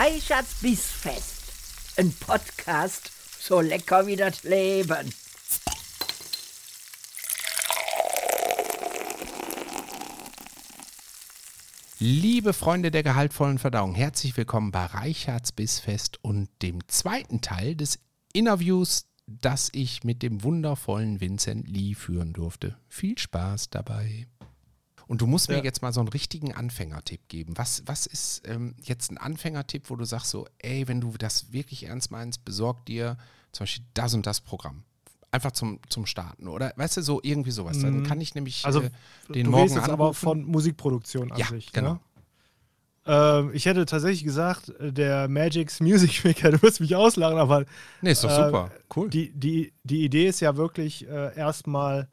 Reichards Bissfest. Ein Podcast so lecker wie das Leben. Liebe Freunde der gehaltvollen Verdauung, herzlich willkommen bei Reichards Bissfest und dem zweiten Teil des Interviews, das ich mit dem wundervollen Vincent Lee führen durfte. Viel Spaß dabei. Und du musst mir Ja. jetzt mal so einen richtigen Anfängertipp geben. Was, was ist ähm, jetzt ein Anfängertipp, wo du sagst so, ey, wenn du das wirklich ernst meinst, besorg dir zum Beispiel das und das Programm. Einfach zum, zum Starten. Oder weißt du, so irgendwie sowas. Dann Mhm. kann ich nämlich Also äh, den du morgen jetzt aber anrufen. von Musikproduktion an Ja, sich. genau. Ne? Ich hätte tatsächlich gesagt, äh, der Magic's Music Maker, du wirst mich auslachen, aber Nee, ist doch äh, super. Cool. die, die, die Idee ist ja wirklich äh, erstmal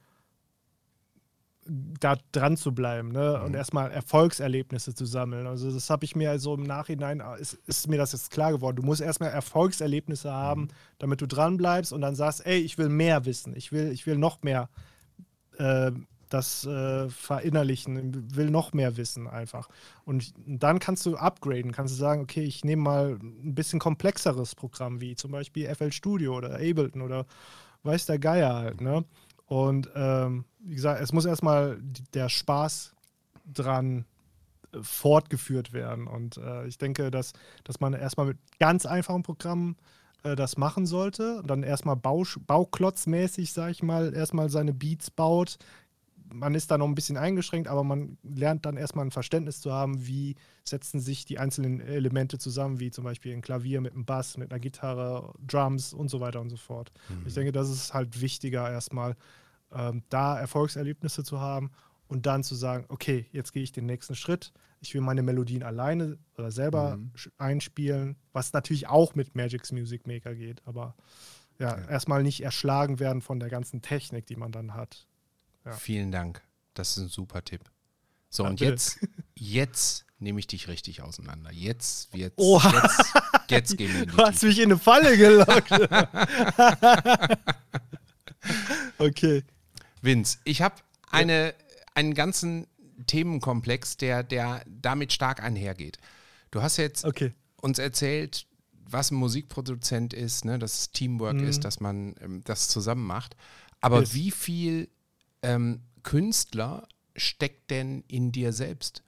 da dran zu bleiben ne? Mhm. und erstmal Erfolgserlebnisse zu sammeln. Also das habe ich mir also im Nachhinein, äh, ist, ist mir das jetzt klar geworden. Du musst erstmal Erfolgserlebnisse haben, Mhm. damit du dran bleibst und dann sagst, ey, ich will mehr wissen, ich will, ich will noch mehr äh, das äh, verinnerlichen, will noch mehr wissen einfach. Und dann kannst du upgraden, kannst du sagen, okay, ich nehme mal ein bisschen komplexeres Programm, wie zum Beispiel FL Studio oder Ableton oder weiß der Geier halt, ne? Und ähm, wie gesagt, es muss erstmal der Spaß dran äh, fortgeführt werden. Und äh, ich denke, dass, dass man erstmal mit ganz einfachen Programmen äh, das machen sollte. Und dann erstmal bauklotzmäßig, sag ich mal, erstmal seine Beats baut. Man ist da noch ein bisschen eingeschränkt, aber man lernt dann erstmal ein Verständnis zu haben, wie setzen sich die einzelnen Elemente zusammen, wie zum Beispiel ein Klavier mit einem Bass, mit einer Gitarre, Drums und so weiter und so fort. Ich denke, das ist halt wichtiger, erstmal ähm, da Erfolgserlebnisse zu haben und dann zu sagen, okay, jetzt gehe ich den nächsten Schritt. Ich will meine Melodien alleine oder selber Mhm. einspielen, was natürlich auch mit Magic's Music Maker geht, aber ja, Ja. erstmal nicht erschlagen werden von der ganzen Technik, die man dann hat. Ja. Vielen Dank. Das ist ein super Tipp. So, Ja, und bitte. jetzt, jetzt nehme ich dich richtig auseinander. Jetzt wird's. Oha. Jetzt, jetzt gehen wir in die Du hast mich in eine Falle gelockt. okay. Vince, ich habe eine, einen ganzen Themenkomplex, der, der damit stark einhergeht. Du hast jetzt Okay. uns erzählt, was ein Musikproduzent ist, ne, dass es Teamwork Mhm. ist, dass man ähm, das zusammen macht. Aber Yes. wie viel ähm, Künstler steckt denn in dir selbst?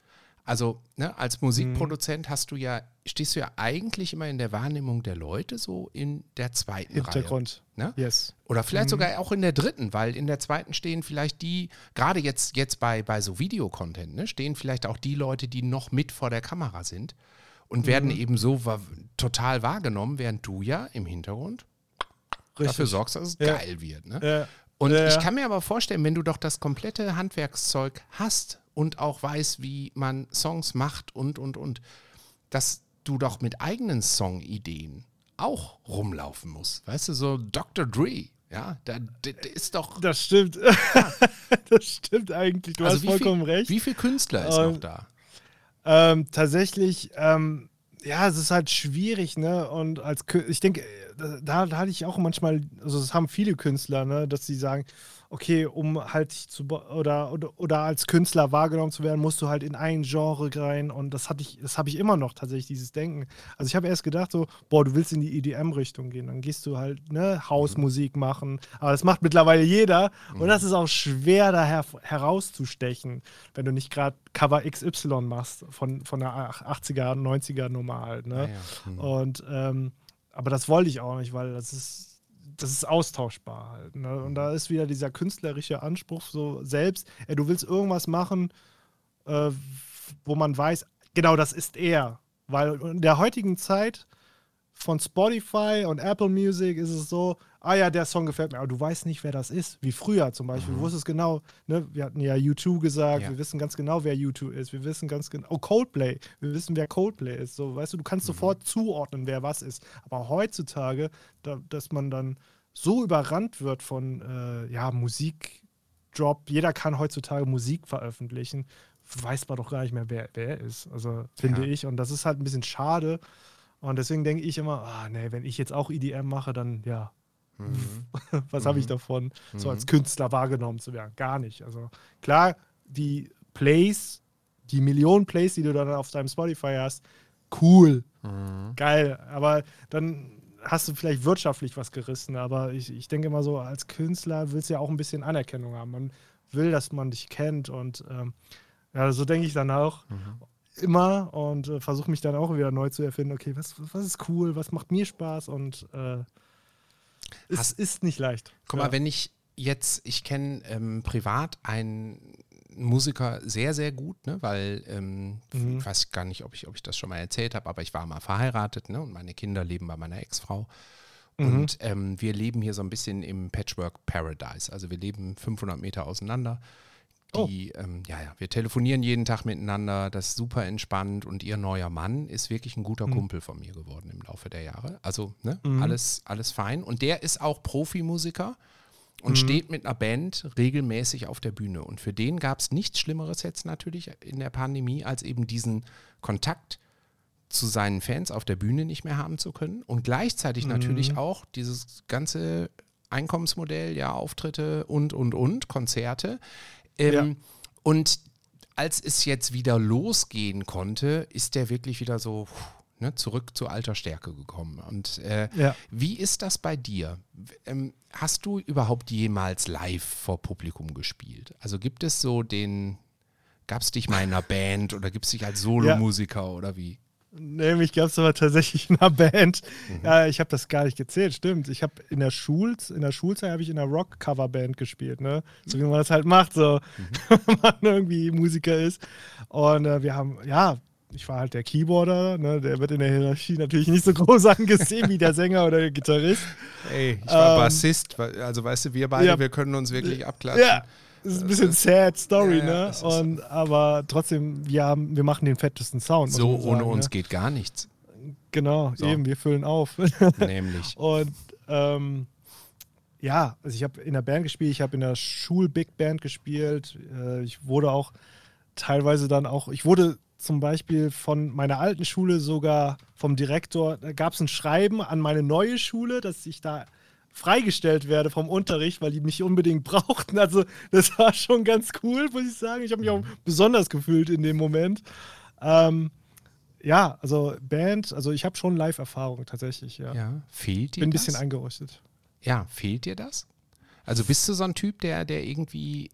Also, ne, als Musikproduzent hast du ja, stehst du ja eigentlich immer in der Wahrnehmung der Leute so in der zweiten Hintergrund. Reihe. Ne? Yes. Oder vielleicht Mhm. sogar auch in der dritten, weil in der zweiten stehen vielleicht die, gerade jetzt, jetzt bei, bei so Videocontent, ne, stehen vielleicht auch die Leute, die noch mit vor der Kamera sind und werden Mhm. eben so total wahrgenommen, während du ja im Hintergrund dafür sorgst, dass es Ja. geil wird. Ne? Ja. Und Ja, ich ja. kann mir aber vorstellen, wenn du doch das komplette Handwerkszeug hast und auch weißt, wie man Songs macht und, und, und, dass du doch mit eigenen Songideen auch rumlaufen musst. Weißt du, so Dr. Dre, ja, da, da da ist doch. Das stimmt. das stimmt eigentlich. Du hast wie vollkommen viel, recht. Wie viel Künstler ist Ähm, noch da? Ähm, tatsächlich, ähm, ja, es ist halt schwierig, ne? Und als ich denke, äh, da, da hatte ich auch manchmal, also das haben viele Künstler, ne, dass sie sagen, okay, um halt zu oder, oder oder als Künstler wahrgenommen zu werden, musst du halt in ein Genre rein und das hatte ich, das habe ich immer noch tatsächlich dieses Denken. Also ich habe erst gedacht so, boah, du willst in die EDM-Richtung gehen, dann gehst du halt ne Hausmusik machen, aber das macht mittlerweile jeder und das ist auch schwer da her herauszustechen, wenn du nicht gerade Cover XY machst von von der 80er, 90er Nummer halt, ne? Ja, ja. Hm. Und ähm, aber das wollte ich auch nicht, weil das ist, das ist austauschbar halt. Ne? Und da ist wieder dieser künstlerische Anspruch so selbst, ey, du willst irgendwas machen, äh, wo man weiß, genau das ist er. Weil in der heutigen Zeit von Spotify und Apple Music ist es so, ah ja, der Song gefällt mir, aber du weißt nicht, wer das ist. Wie früher zum Beispiel. Du wusstest genau, ne, wir hatten ja U2 gesagt, Ja. wir wissen ganz genau, wer U2 ist. Wir wissen ganz genau, oh, Coldplay, wir wissen, wer Coldplay ist. So, weißt du, du kannst sofort zuordnen, wer was ist. Aber heutzutage, da, dass man dann so überrannt wird von äh, ja, Musikdrop, jeder kann heutzutage Musik veröffentlichen, weiß man doch gar nicht mehr, wer wer er ist. Also finde Ja. ich. Und das ist halt ein bisschen schade. Und deswegen denke ich immer, ah nee, wenn ich jetzt auch EDM mache, dann ja, Mhm. was habe ich davon, so als Künstler wahrgenommen zu werden? Gar nicht. Also klar, die Plays, die Millionen Plays, die du dann auf deinem Spotify hast, cool, Mhm. geil. Aber dann hast du vielleicht wirtschaftlich was gerissen. Aber ich, ich denke immer so, als Künstler willst du ja auch ein bisschen Anerkennung haben. Man will, dass man dich kennt und ähm, ja, so denke ich dann auch Mhm. immer und äh, versuche mich dann auch wieder neu zu erfinden. Okay, was, was ist cool, was macht mir Spaß und äh, es Hast- ist nicht leicht. Guck ja. mal, wenn ich jetzt, ich kenne ähm, privat einen Musiker sehr, sehr gut, ne, weil ähm, Mhm. ich weiß gar nicht, ob ich, ob ich das schon mal erzählt habe, aber ich war mal verheiratet ne, und meine Kinder leben bei meiner Ex-Frau. Mhm. Und ähm, wir leben hier so ein bisschen im Patchwork Paradise. Also wir leben 500 Meter auseinander. Oh. Die, ähm, ja, ja, wir telefonieren jeden Tag miteinander, das ist super entspannt und ihr neuer Mann ist wirklich ein guter Mhm. Kumpel von mir geworden im Laufe der Jahre. Also, ne, Mhm. alles, alles fein. Und der ist auch Profimusiker und Mhm. steht mit einer Band regelmäßig auf der Bühne. Und für den gab es nichts Schlimmeres jetzt natürlich in der Pandemie, als eben diesen Kontakt zu seinen Fans auf der Bühne nicht mehr haben zu können und gleichzeitig Mhm. natürlich auch dieses ganze Einkommensmodell, ja, Auftritte und, und, und, Konzerte. Ähm, Ja. Und als es jetzt wieder losgehen konnte, ist der wirklich wieder so puh, ne, zurück zu alter Stärke gekommen. Und äh, Ja. wie ist das bei dir? Ähm, hast du überhaupt jemals live vor Publikum gespielt? Also gibt es so den, gab es dich mal in einer Band oder gibt es dich als Solomusiker oder wie? Nee, mich gab es aber tatsächlich in einer Band. Mhm. Ja, ich habe das gar nicht gezählt, stimmt. Ich habe in der Schul in der Schulzeit habe ich in einer Rock-Cover-Band gespielt, ne? So wie man das halt macht, so Mhm. wenn man irgendwie Musiker ist. Und äh, wir haben, ja, ich war halt der Keyboarder, ne? Der wird in der Hierarchie natürlich nicht so groß angesehen wie der Sänger oder der Gitarrist. Ey, ich war Bassist, also weißt du, wir beide, Ja. wir können uns wirklich abklatschen. Ja. Das ist ein bisschen sad Story, Ja, ne? Und, aber trotzdem, wir, haben, wir machen den fettesten Sound. So ohne sagen, uns Ne? geht gar nichts. Genau, So. eben, wir füllen auf. Nämlich. Und ähm, ja, also ich habe in der Band gespielt, ich habe in der Schul-Big Band gespielt. Äh, ich wurde auch teilweise dann auch, ich wurde zum Beispiel von meiner alten Schule sogar vom Direktor, da gab es ein Schreiben an meine neue Schule, dass ich da freigestellt werde vom Unterricht, weil die mich unbedingt brauchten. Also das war schon ganz cool, muss ich sagen. Ich habe mich auch besonders gefühlt in dem Moment. Ähm, ja, also Band, also ich habe schon Live-Erfahrung tatsächlich, ja. Ja, fehlt dir Bin ein das? bisschen eingerostet. Ja, fehlt dir das? Also bist du so ein Typ, der, der irgendwie.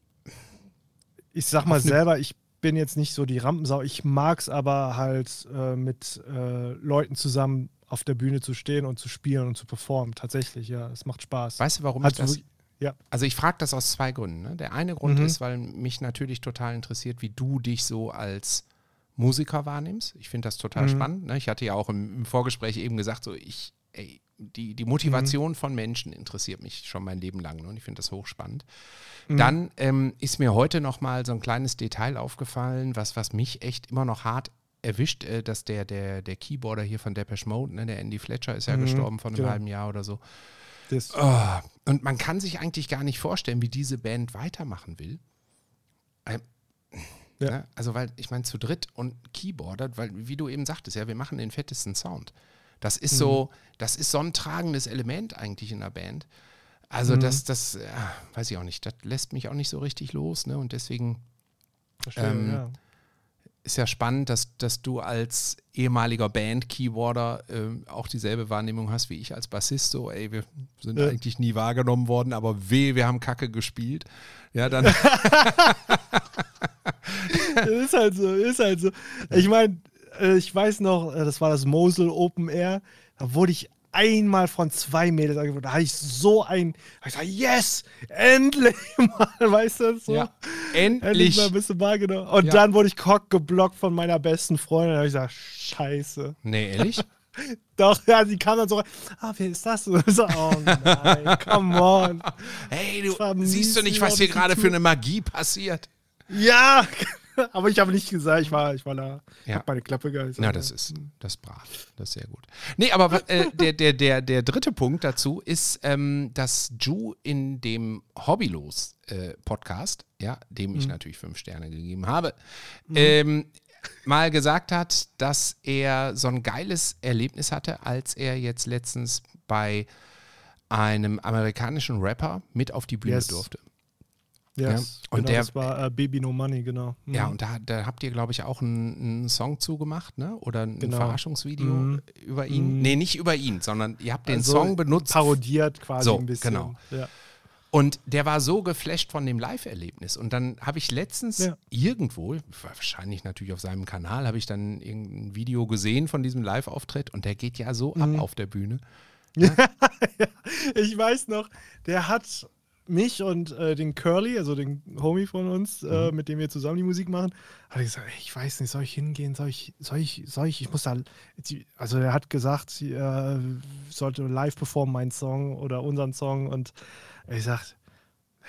Ich sag mal ne- selber, ich bin jetzt nicht so die Rampensau. Ich mag es aber halt äh, mit äh, Leuten zusammen auf der Bühne zu stehen und zu spielen und zu performen. Tatsächlich, ja. Es macht Spaß. Weißt du, warum Hat ich das. ja. Also ich frage das aus zwei Gründen. Ne? Der eine Grund Mhm. ist, weil mich natürlich total interessiert, wie du dich so als Musiker wahrnimmst. Ich finde das total Mhm. spannend. Ne? Ich hatte ja auch im, im Vorgespräch eben gesagt, so ich, ey, die, die Motivation Mhm. von Menschen interessiert mich schon mein Leben lang ne? und ich finde das hochspannend. Mhm. Dann ähm, ist mir heute noch mal so ein kleines Detail aufgefallen, was, was mich echt immer noch hart erwischt, äh, dass der, der, der Keyboarder hier von Depeche Mode, ne, der Andy Fletcher, ist ja Mhm, gestorben vor einem genau. halben Jahr oder so. Oh, und man kann sich eigentlich gar nicht vorstellen, wie diese Band weitermachen will. Ähm, Ja. ne? Also, weil ich meine, zu dritt und Keyboarder, weil, wie du eben sagtest, ja, wir machen den fettesten Sound. Das ist so, das ist so ein tragendes Element eigentlich in der Band. Also, Mhm. das, das, ja, weiß ich auch nicht, das lässt mich auch nicht so richtig los, ne? Und deswegen verstehe, ähm, ja. Ist ja spannend, dass, dass du als ehemaliger Band-Keyboarder ähm, auch dieselbe Wahrnehmung hast wie ich als Bassist. So, ey, wir sind Ja. eigentlich nie wahrgenommen worden, aber weh, wir haben Kacke gespielt. Ja, dann. ist halt so, ist halt so. Ich meine, äh, ich weiß noch, äh, das war das Mosel Open Air. Da wurde ich einmal von zwei Mädels angeboten. Da hatte ich so ein, ich gesagt, yes, endlich mal, weißt du, so. ja, Endlich endlich. mal ein bisschen wahrgenommen. Und Ja. dann wurde ich cock geblockt von meiner besten Freundin. Da habe ich gesagt, scheiße. Nee, ehrlich? Doch, ja, sie kam dann so rein, ah, wer ist das? Und so, oh nein, come on. Hey, Das du siehst du nicht, was hier gerade für eine Magie passiert? Ja, aber ich habe nicht gesagt, ich war, ich war da, Ja. hab meine Klappe gehalten. Ja, das ist, das ist brav. Das ist sehr gut. Nee, aber äh, der, der, der, der dritte Punkt dazu ist, ähm, dass Ju in dem Hobbylos-Podcast, ja, dem ich natürlich fünf Sterne gegeben habe, ähm, mal gesagt hat, dass er so ein geiles Erlebnis hatte, als er jetzt letztens bei einem amerikanischen Rapper mit auf die Bühne Yes. durfte. Ja, Ja, und genau, der- das war äh, Baby No Money, genau. Mhm. Ja, und da, da habt ihr, glaube ich, auch einen, einen Song zugemacht, ne? Oder ein Genau. Verarschungsvideo Mhm. über ihn. Mhm. Nee, nicht über ihn, sondern ihr habt den Also Song benutzt. Parodiert quasi So, ein bisschen. genau. Ja. Und der war so geflasht von dem Live-Erlebnis. Und dann habe ich letztens Ja. irgendwo, wahrscheinlich natürlich auf seinem Kanal, habe ich dann irgendein Video gesehen von diesem Live-Auftritt und der geht ja so ab Mhm. auf der Bühne. Ich weiß noch, der hat mich und äh, den Curly, also den Homie von uns, äh, Mhm. mit dem wir zusammen die Musik machen, hat er gesagt, ey, ich weiß nicht, soll ich hingehen, soll ich, soll ich, soll ich, ich muss da, also er hat gesagt, äh, sollte live performen, meinen Song oder unseren Song und ich sag,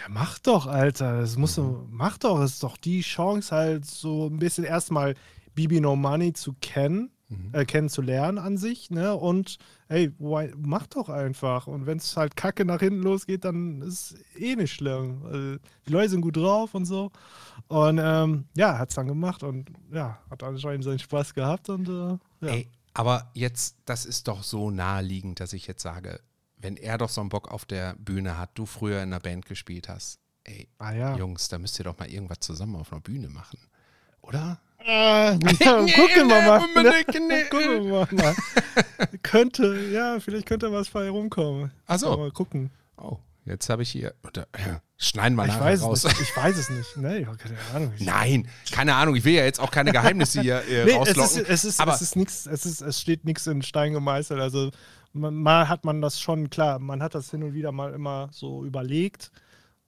ja, mach doch, Alter, das musst du, mach doch, das ist doch die Chance halt so ein bisschen erstmal Bibi No Money zu kennen, äh, kennenzulernen an sich, ne? Und ey, why, mach doch einfach. Und wenn es halt kacke nach hinten losgeht, dann ist es eh nicht schlimm. Also, die Leute sind gut drauf und so. Und ähm, ja, hat es dann gemacht und ja, hat anscheinend seinen Spaß gehabt und äh, ja. Ey, aber jetzt, das ist doch so naheliegend, dass ich jetzt sage, wenn er doch so einen Bock auf der Bühne hat, du früher in einer Band gespielt hast, ey, Ah ja. Jungs, da müsst ihr doch mal irgendwas zusammen auf einer Bühne machen. Oder? Ah, ja, gucken wir mal. gucken wir mal. könnte, ja, vielleicht könnte was bei rumkommen. Ach so. Mal gucken. Oh, jetzt habe ich hier. Oder, äh, schneiden wir Ich nachher weiß, raus. es nicht. ich weiß es nicht. Nee, keine Ahnung. Nein, keine Ahnung. Ich will ja jetzt auch keine Geheimnisse hier äh, Nee, es rauslocken. ist, es ist, aber es ist nichts, es ist, es steht nichts in Stein gemeißelt. Also man, mal hat man das schon, klar, man hat das hin und wieder mal immer so überlegt.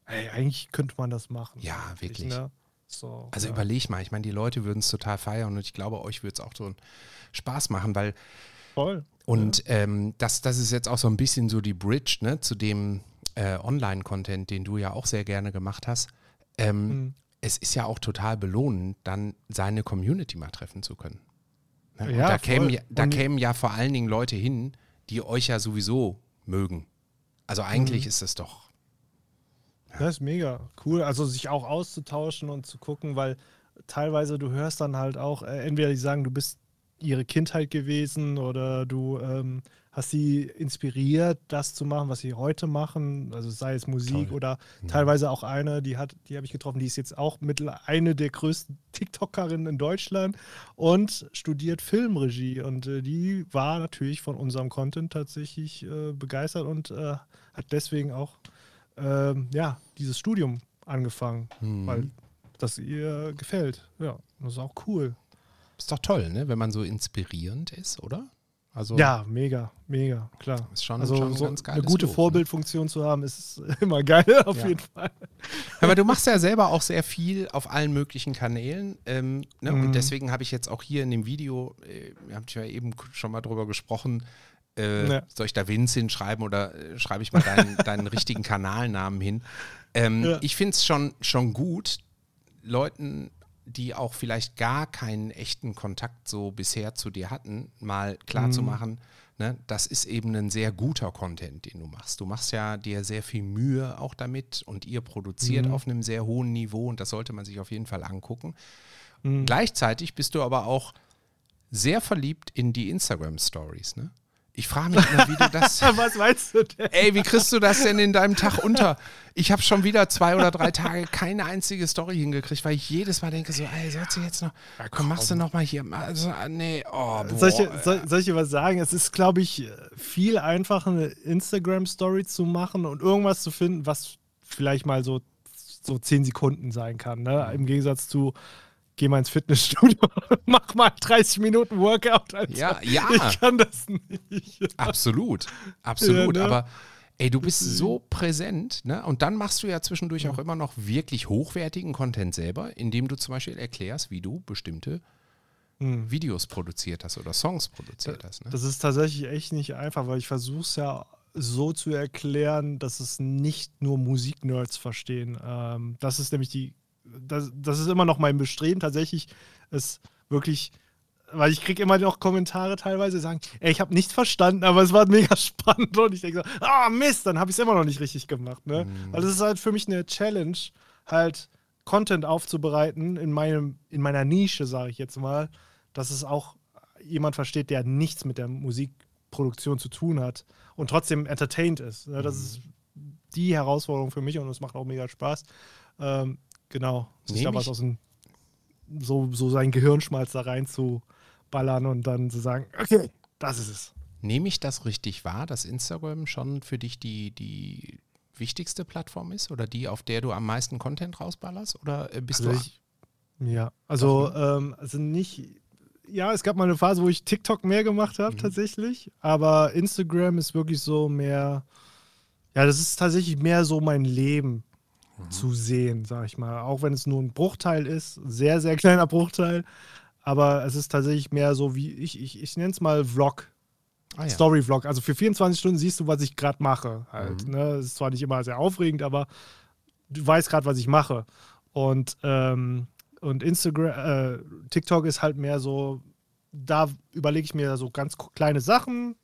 Ey, eigentlich könnte man das machen. ja, wirklich. Ne? So, Also ja. überleg mal, ich meine, die Leute würden es total feiern und ich glaube, euch würde es auch so einen Spaß machen, weil voll. Und ähm, das, das ist jetzt auch so ein bisschen so die Bridge ne, zu dem äh, Online-Content, den du ja auch sehr gerne gemacht hast. Ähm, Mhm. Es ist ja auch total belohnend, dann seine Community mal treffen zu können. Ne? Ja, da, kämen ja, da kämen ja vor allen Dingen Leute hin, die euch ja sowieso mögen. Also eigentlich Mhm. ist es doch. Das ist mega cool. Also sich auch auszutauschen und zu gucken, weil teilweise du hörst dann halt auch, äh, entweder die sagen, du bist ihre Kindheit gewesen oder du ähm, hast sie inspiriert, das zu machen, was sie heute machen. Also sei es Musik Toll. oder teilweise auch eine, die hat, die habe ich getroffen, die ist jetzt auch mittlerweile eine der größten TikTokerinnen in Deutschland und studiert Filmregie. Und äh, die war natürlich von unserem Content tatsächlich äh, begeistert und äh, hat deswegen auch ähm, ja, dieses Studium angefangen, Mhm. weil das ihr gefällt. Ja, das ist auch cool. Ist doch toll, ne? wenn man so inspirierend ist, oder? Also Ja, mega, mega, klar. Ist schon- also schon so ganz eine gute Lob, ne? Vorbildfunktion zu haben, ist immer geil, auf Ja. jeden Fall. Aber du machst ja selber auch sehr viel auf allen möglichen Kanälen. Ähm, ne? Mhm. Und deswegen habe ich jetzt auch hier in dem Video, äh, wir haben ja eben schon mal drüber gesprochen, äh, Ja. soll ich da Vince hinschreiben oder äh, schreibe ich mal deinen, deinen richtigen Kanalnamen hin? Ähm, Ja. Ich finde es schon, schon gut, Leuten, die auch vielleicht gar keinen echten Kontakt so bisher zu dir hatten, mal klar zu Mhm. machen, ne, das ist eben ein sehr guter Content, den du machst. Du machst ja dir sehr viel Mühe auch damit und ihr produziert Mhm. auf einem sehr hohen Niveau und das sollte man sich auf jeden Fall angucken. Mhm. Gleichzeitig bist du aber auch sehr verliebt in die Instagram-Stories, ne? Ich frage mich immer, wie du das. Was meinst du denn? Ey, wie kriegst du das denn in deinem Tag unter? Ich habe schon wieder zwei oder drei Tage keine einzige Story hingekriegt, weil ich jedes Mal denke so, ey, sollst du jetzt noch, komm, machst du noch mal hier, also, nee, oh, boah. Soll ich, soll, soll ich dir was sagen? Es ist, glaube ich, viel einfacher, eine Instagram-Story zu machen und irgendwas zu finden, was vielleicht mal so, so 10 Sekunden sein kann. Ne? Im Gegensatz zu, geh mal ins Fitnessstudio, mach mal 30 Minuten Workout. Alter. Ja, ja. Ich kann das nicht. Absolut, absolut. Ja, ne? Aber ey, du bist so präsent, ne? Und dann machst du ja zwischendurch auch immer noch wirklich hochwertigen Content selber, indem du zum Beispiel erklärst, wie du bestimmte Hm. Videos produziert hast oder Songs produziert hast. Ne? Das ist tatsächlich echt nicht einfach, weil ich versuche es ja so zu erklären, dass es nicht nur Musiknerds verstehen. Ähm, das ist nämlich die, das, das ist immer noch mein Bestreben, tatsächlich es wirklich, weil ich kriege immer noch Kommentare teilweise, die sagen, ey, ich habe nichts verstanden, aber es war mega spannend und ich denke so, ah Mist, dann habe ich es immer noch nicht richtig gemacht. Ne? Mhm. Weil das ist halt für mich eine Challenge, halt Content aufzubereiten in, meinem, in meiner Nische, sage ich jetzt mal, dass es auch jemand versteht, der nichts mit der Musikproduktion zu tun hat und trotzdem entertained ist. Ja, das ist die Herausforderung für mich und es macht auch mega Spaß. Ähm, genau. Sich da was aus dem, so, so sein Gehirnschmalz da rein zu ballern und dann zu sagen, okay, das ist es. Nehme ich das richtig wahr, dass Instagram schon für dich die, die wichtigste Plattform ist oder die, auf der du am meisten Content rausballerst? Oder äh, bist Also du. ich, ja, also, ähm, also nicht. Ja, es gab mal eine Phase, wo ich TikTok mehr gemacht habe, tatsächlich. Aber Instagram ist wirklich so mehr. Ja, das ist tatsächlich mehr so mein Leben zu sehen, sag ich mal. Auch wenn es nur ein Bruchteil ist, sehr, sehr kleiner Bruchteil. Aber es ist tatsächlich mehr so wie ich, ich, ich nenne es mal Vlog. ah, ja. Story-Vlog. Also für 24 Stunden siehst du, was ich gerade mache. Mhm. Halt, ne? Es ist zwar nicht immer sehr aufregend, aber du weißt gerade, was ich mache. Und, ähm, und Instagram, äh, TikTok ist halt mehr so, da überlege ich mir so ganz kleine Sachen,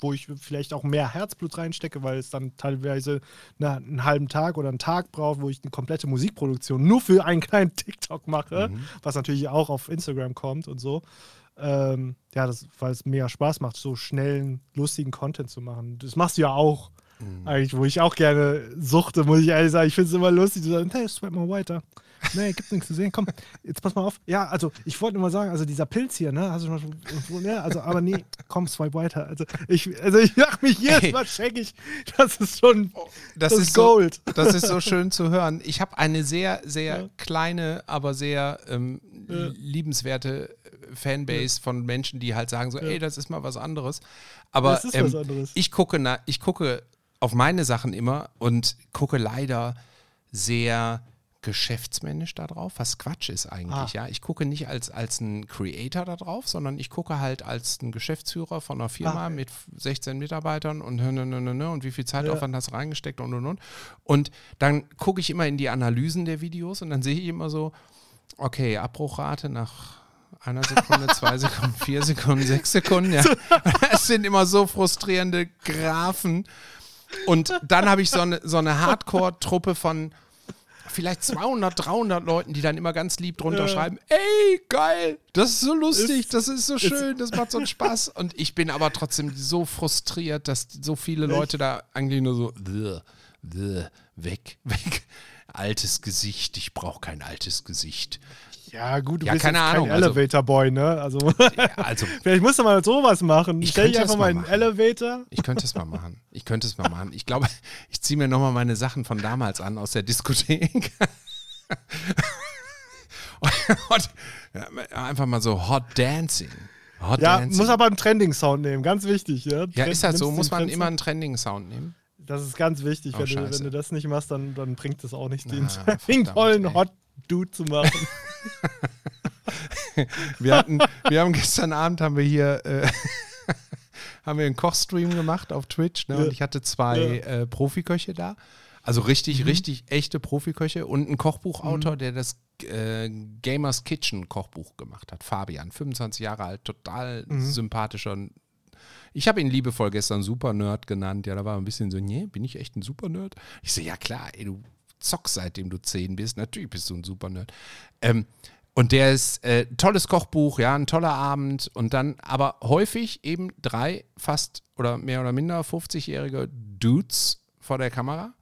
wo ich vielleicht auch mehr Herzblut reinstecke, weil es dann teilweise einen halben Tag oder einen Tag braucht, wo ich eine komplette Musikproduktion nur für einen kleinen TikTok mache, Mhm. was natürlich auch auf Instagram kommt und so. Ähm, ja, das, weil es mega Spaß macht, so schnellen, lustigen Content zu machen. Das machst du ja auch. Mhm. Eigentlich, wo ich auch gerne suchte, muss ich ehrlich sagen. Ich finde es immer lustig zu sagen, hey, swipe mal weiter. Nee, gibt nichts zu sehen. Komm, jetzt pass mal auf. Ja, also ich wollte nur mal sagen, also dieser Pilz hier, ne? Hast du schon mal ja, also, aber nee, komm, swipe weiter. Also ich, also ich mach mich jedes Ey. Mal check ich. Das ist schon Das, das ist so, Gold. das ist so schön zu hören. Ich habe eine sehr, sehr Ja. kleine, aber sehr ähm, Ja. liebenswerte Fanbase von Menschen, die halt sagen so, Ja. ey, das ist mal was anderes. Aber Das ist ähm, was anderes. ich gucke na, ich gucke auf meine Sachen immer und gucke leider sehr geschäftsmännisch da drauf, was Quatsch ist eigentlich, Ah. ja. Ich gucke nicht als, als ein Creator da drauf, sondern ich gucke halt als ein Geschäftsführer von einer Firma Ah. mit 16 Mitarbeitern und, und wie viel Zeitaufwand hast du reingesteckt und und und. Und dann gucke ich immer in die Analysen der Videos und dann sehe ich immer so, okay, Abbruchrate nach einer Sekunde, zwei Sekunden, vier Sekunden, sechs Sekunden. Ja. Das sind immer so frustrierende Graphen. Und dann habe ich so eine, so eine Hardcore-Truppe von vielleicht 200, 300 Leuten, die dann immer ganz lieb drunter Ja. schreiben, ey, geil, das ist so lustig, Ist- das ist so schön, das macht so einen Spaß. Und ich bin aber trotzdem so frustriert, dass so viele Leute da eigentlich nur so, "Bäh, bäh, weg, weg. Altes Gesicht, ich brauche kein altes Gesicht. Ja, gut, du Ja, bist keine Ahnung, kein also- Elevator Boy, ne? Also Also, vielleicht musst du mal sowas machen. Ich Stell könnte einfach mal mal in den machen. Elevator. ich könnte es mal machen. Ich könnte es mal machen. Ich glaube, ich ziehe mir nochmal meine Sachen von damals an aus der Diskothek. Und einfach mal so Hot Dancing. Hot Ja, Dancing. muss aber einen Trending-Sound nehmen, ganz wichtig. Ja, ja, ist das so? Muss den man Trend- immer einen Trending-Sound nehmen? Das ist ganz wichtig. Oh, wenn, du, wenn du das nicht machst, dann, dann bringt es auch nichts, den Ah, verdammt, trending-tollen ey. Hot Dude zu machen. Wir hatten, wir haben gestern Abend haben wir hier äh, haben wir einen Kochstream gemacht auf Twitch, ne? Und ich hatte zwei Ja. äh, Profiköche da. Also richtig, Mhm. richtig echte Profiköche und einen Kochbuchautor, der das äh, Gamers Kitchen Kochbuch gemacht hat. Fabian, 25 Jahre alt, total Mhm. sympathischer. Ich habe ihn liebevoll gestern Super Nerd genannt. Ja, da war ein bisschen so, nee, bin ich echt ein Super Nerd? Ich so, ja klar, ey, du zockst seitdem du 10 bist. Natürlich bist du ein Super Nerd. Ähm, und der ist äh, tolles Kochbuch, ja, ein toller Abend und dann aber häufig eben drei fast oder mehr oder minder 50-jährige Dudes vor der Kamera,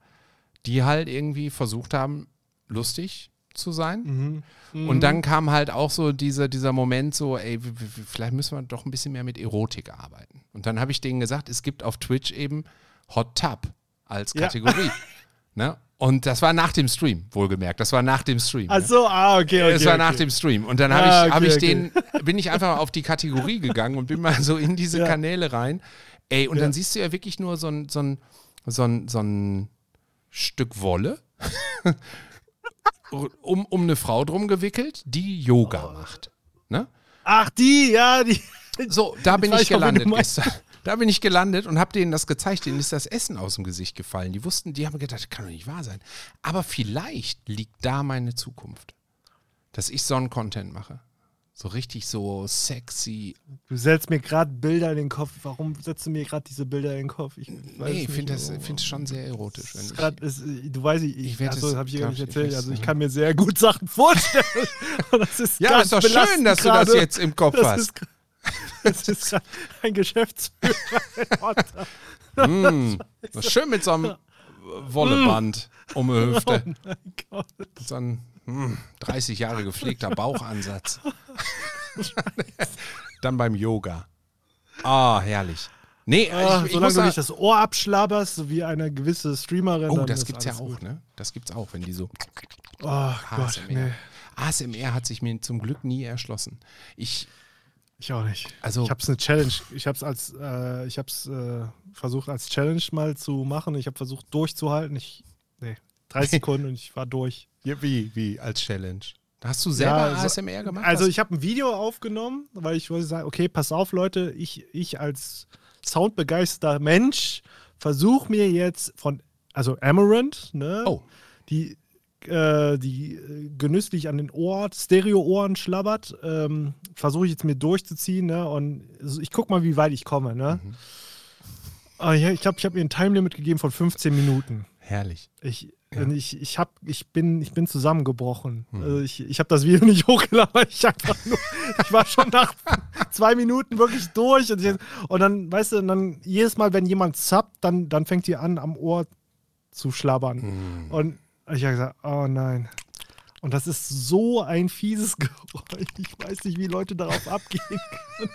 die halt irgendwie versucht haben, lustig zu sein. Mhm. Und dann kam halt auch so diese, dieser Moment so, ey, vielleicht müssen wir doch ein bisschen mehr mit Erotik arbeiten. Und dann habe ich denen gesagt, es gibt auf Twitch eben Hot Tub als Ja. Ne? Und das war nach dem Stream, wohlgemerkt. Das war nach dem Stream. Ach so, ah, okay, okay. War okay. nach dem Stream. Und dann habe Ah, ich, hab okay, ich okay. den, bin ich einfach auf die Kategorie gegangen und bin mal so in diese Ja. Kanäle rein. Ey, und Ja. dann siehst du ja wirklich nur so ein, so ein, so ein, so ein Stück Wolle um, um eine Frau drum gewickelt, die Yoga macht. Ne? Ach, die, ja, die. So, da bin ich du gelandet gestern. Da bin ich gelandet und habe denen das gezeigt. Denen ist das Essen aus dem Gesicht gefallen. Die wussten, die haben gedacht, das kann doch nicht wahr sein. Aber vielleicht liegt da meine Zukunft. Dass ich so einen Content mache. So richtig so sexy. Du setzt mir gerade Bilder in den Kopf. Warum setzt du mir gerade diese Bilder in den Kopf? Ich Nee, es ich finde das Oh. find es schon sehr erotisch. Ist ich, grad, ist, du weißt, ich, Ich es- habe ich gar nicht erzählt. ich Also ich kann mir sehr gut Sachen vorstellen. Das ja, ist doch schön, dass du das jetzt im Kopf Das hast. Das ist ein Geschäftsführer. Mm, schön mit so einem Wolleband um die Hüfte. Oh mein Gott. So ein hm, 30 Jahre gepflegter Bauchansatz. Dann beim Yoga. Ah, herrlich. Nee, Ah, ich, ich solange muss du nicht das Ohr abschlabberst, so wie eine gewisse Streamerin. Oh, das gibt's ja auch, gut. ne? Das gibt's auch, wenn die so Oh Gott, ASMR. nee. ASMR hat sich mir zum Glück nie erschlossen. Ich, Ich auch nicht. Also- ich habe es eine Challenge. Ich habe es als, äh, ich habe es äh, versucht als Challenge mal zu machen. Ich habe versucht durchzuhalten. Ich, nee, 30 Sekunden und ich war durch. ja, wie, wie als Challenge? Hast du selber Ja, also- ASMR gemacht? Also ich habe ein Video aufgenommen, weil ich wollte sagen, okay, pass auf, Leute, ich, ich als soundbegeisterter Mensch versuche mir jetzt von, also Amaranth, ne, Oh. die, äh, die äh, genüsslich an den Ohr, Stereo-Ohren schlabbert, ähm, versuche ich jetzt mir durchzuziehen, ne, und ich guck mal, wie weit ich komme, ne. Mhm. Aber ja, ich glaube, ich habe mir ein Timelimit gegeben von 15 Minuten. Herrlich. Ich, Ja. ich, ich, hab, ich, bin, ich bin zusammengebrochen. Hm. Also ich ich habe das Video nicht hochgeladen, weil ich einfach nur, ich war schon nach zwei Minuten wirklich durch. Und, ich, und dann, weißt du, dann jedes Mal, wenn jemand zappt, dann, dann fängt die an, am Ohr zu schlabbern. Hm. Und ich habe gesagt, oh nein. Und das ist so ein fieses Geräusch. Ich weiß nicht, wie Leute darauf abgehen können.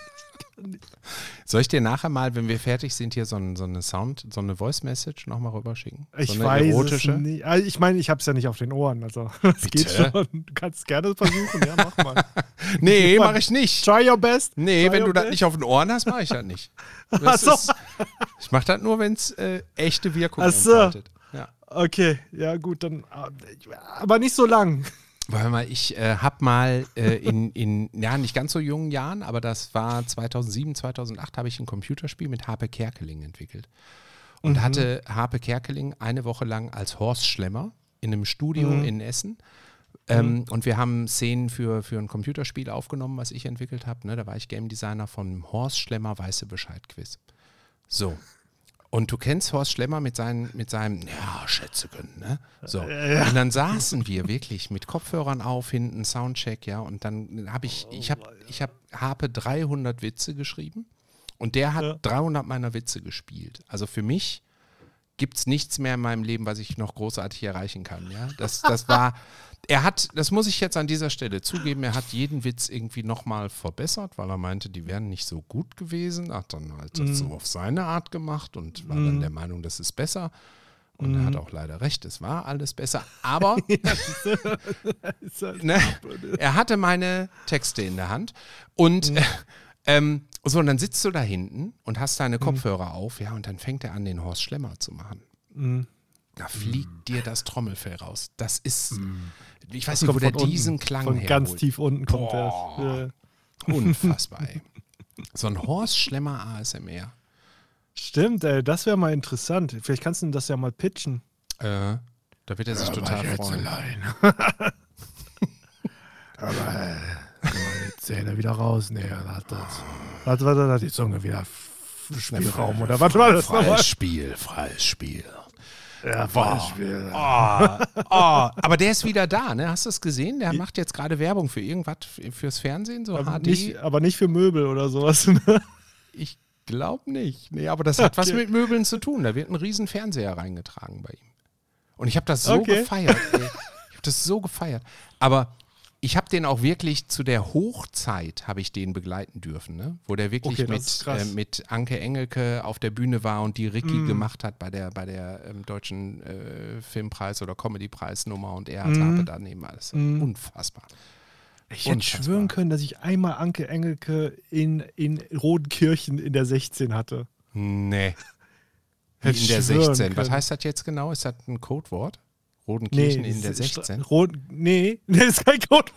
Soll ich dir nachher mal, wenn wir fertig sind, hier so, ein, so eine Sound, so eine Voice-Message nochmal rüberschicken? Ich so eine weiß erotische? es nicht. Also ich meine, ich habe es ja nicht auf den Ohren. Also das geht Bitte? schon. Du kannst gerne versuchen. Ja, mach mal. Nee, mache ich nicht. Try your best. Nee, Try wenn du das best. nicht auf den Ohren hast, mache ich das nicht. Das so. ist, ich mache das nur, wenn es äh, echte Wirkung Ach so. entfaltet. Okay, ja gut, dann. Aber nicht so lang. Warte mal, ich äh, habe mal äh, in, in, ja, nicht ganz so jungen Jahren, aber das war 2007, 2008, habe ich ein Computerspiel mit Harpe Kerkeling entwickelt. Und Mhm. hatte Harpe Kerkeling eine Woche lang als Horst Schlemmer in einem Studio Mhm. in Essen. Ähm, Und wir haben Szenen für, für ein Computerspiel aufgenommen, was ich entwickelt habe. Ne? Da war ich Game Designer von Horst Schlemmer Weiße Bescheid Quiz. So. Und du kennst Horst Schlemmer mit, seinen, mit seinem, ja, schätze können, ne? So. Und dann saßen wir wirklich mit Kopfhörern auf, hinten Soundcheck, ja. Und dann habe ich, ich habe, ich habe Harpe 300 Witze geschrieben und der hat Ja. 300 meiner Witze gespielt. Also für mich gibt es nichts mehr in meinem Leben, was ich noch großartig erreichen kann, ja. Das, das war, er hat, das muss ich jetzt an dieser Stelle zugeben, er hat jeden Witz irgendwie nochmal verbessert, weil er meinte, die wären nicht so gut gewesen, hat dann halt das so auf seine Art gemacht und war dann der Meinung, das ist besser. Und er hat auch leider recht, es war alles besser. Aber ne, er hatte meine Texte in der Hand. Und äh, ähm, so, und dann sitzt du da hinten und hast deine Kopfhörer auf, ja, und dann fängt er an, den Horst Schlemmer zu machen. Mhm. Da fliegt dir das Trommelfell raus. Das ist, ich weiß Das nicht, wo kommt der unten. diesen Klang Von ganz herholt. tief unten kommt Boah. der. Ja. Unfassbar, ey. So ein Horst Schlemmer ASMR. Stimmt, ey, das wäre mal interessant. Vielleicht kannst du das ja mal pitchen. Äh, da wird er sich total freuen. Aber äh, Zähne wieder rausnehmen. Hat das. Warte, warte, hat die Zunge wieder Spielraum oder was war das nochmal? Freies Spiel, freies Spiel. Ja. Spiel. Oh, oh, aber der ist wieder da, ne? Hast du es gesehen? Der macht jetzt gerade Werbung für irgendwas fürs Fernsehen, so Aber HD. nicht, aber nicht für Möbel oder sowas. Ne? Ich glaube nicht. Nee, aber das hat was Okay. mit Möbeln zu tun. Da wird ein riesen Fernseher reingetragen bei ihm. Und ich habe das so Okay. gefeiert. Ey. Ich habe das so gefeiert. Aber ich habe den auch wirklich zu der Hochzeit habe ich den begleiten dürfen, ne? Wo der wirklich Okay, mit, äh, mit Anke Engelke auf der Bühne war und die Ricky Mm. gemacht hat bei der bei der ähm, deutschen äh, Filmpreis oder Comedypreisnummer und er hat Mm. Harpe daneben alles. Mm. Unfassbar. Ich hätte Unfassbar. schwören können, dass ich einmal Anke Engelke in, in Rodenkirchen in der 16 hatte. Nee. Wie in der schwören 16. Was können. heißt das jetzt genau? Ist das ein Codewort? Rodenkirchen in der das ist 16? Rot, nee, das ist kein Code.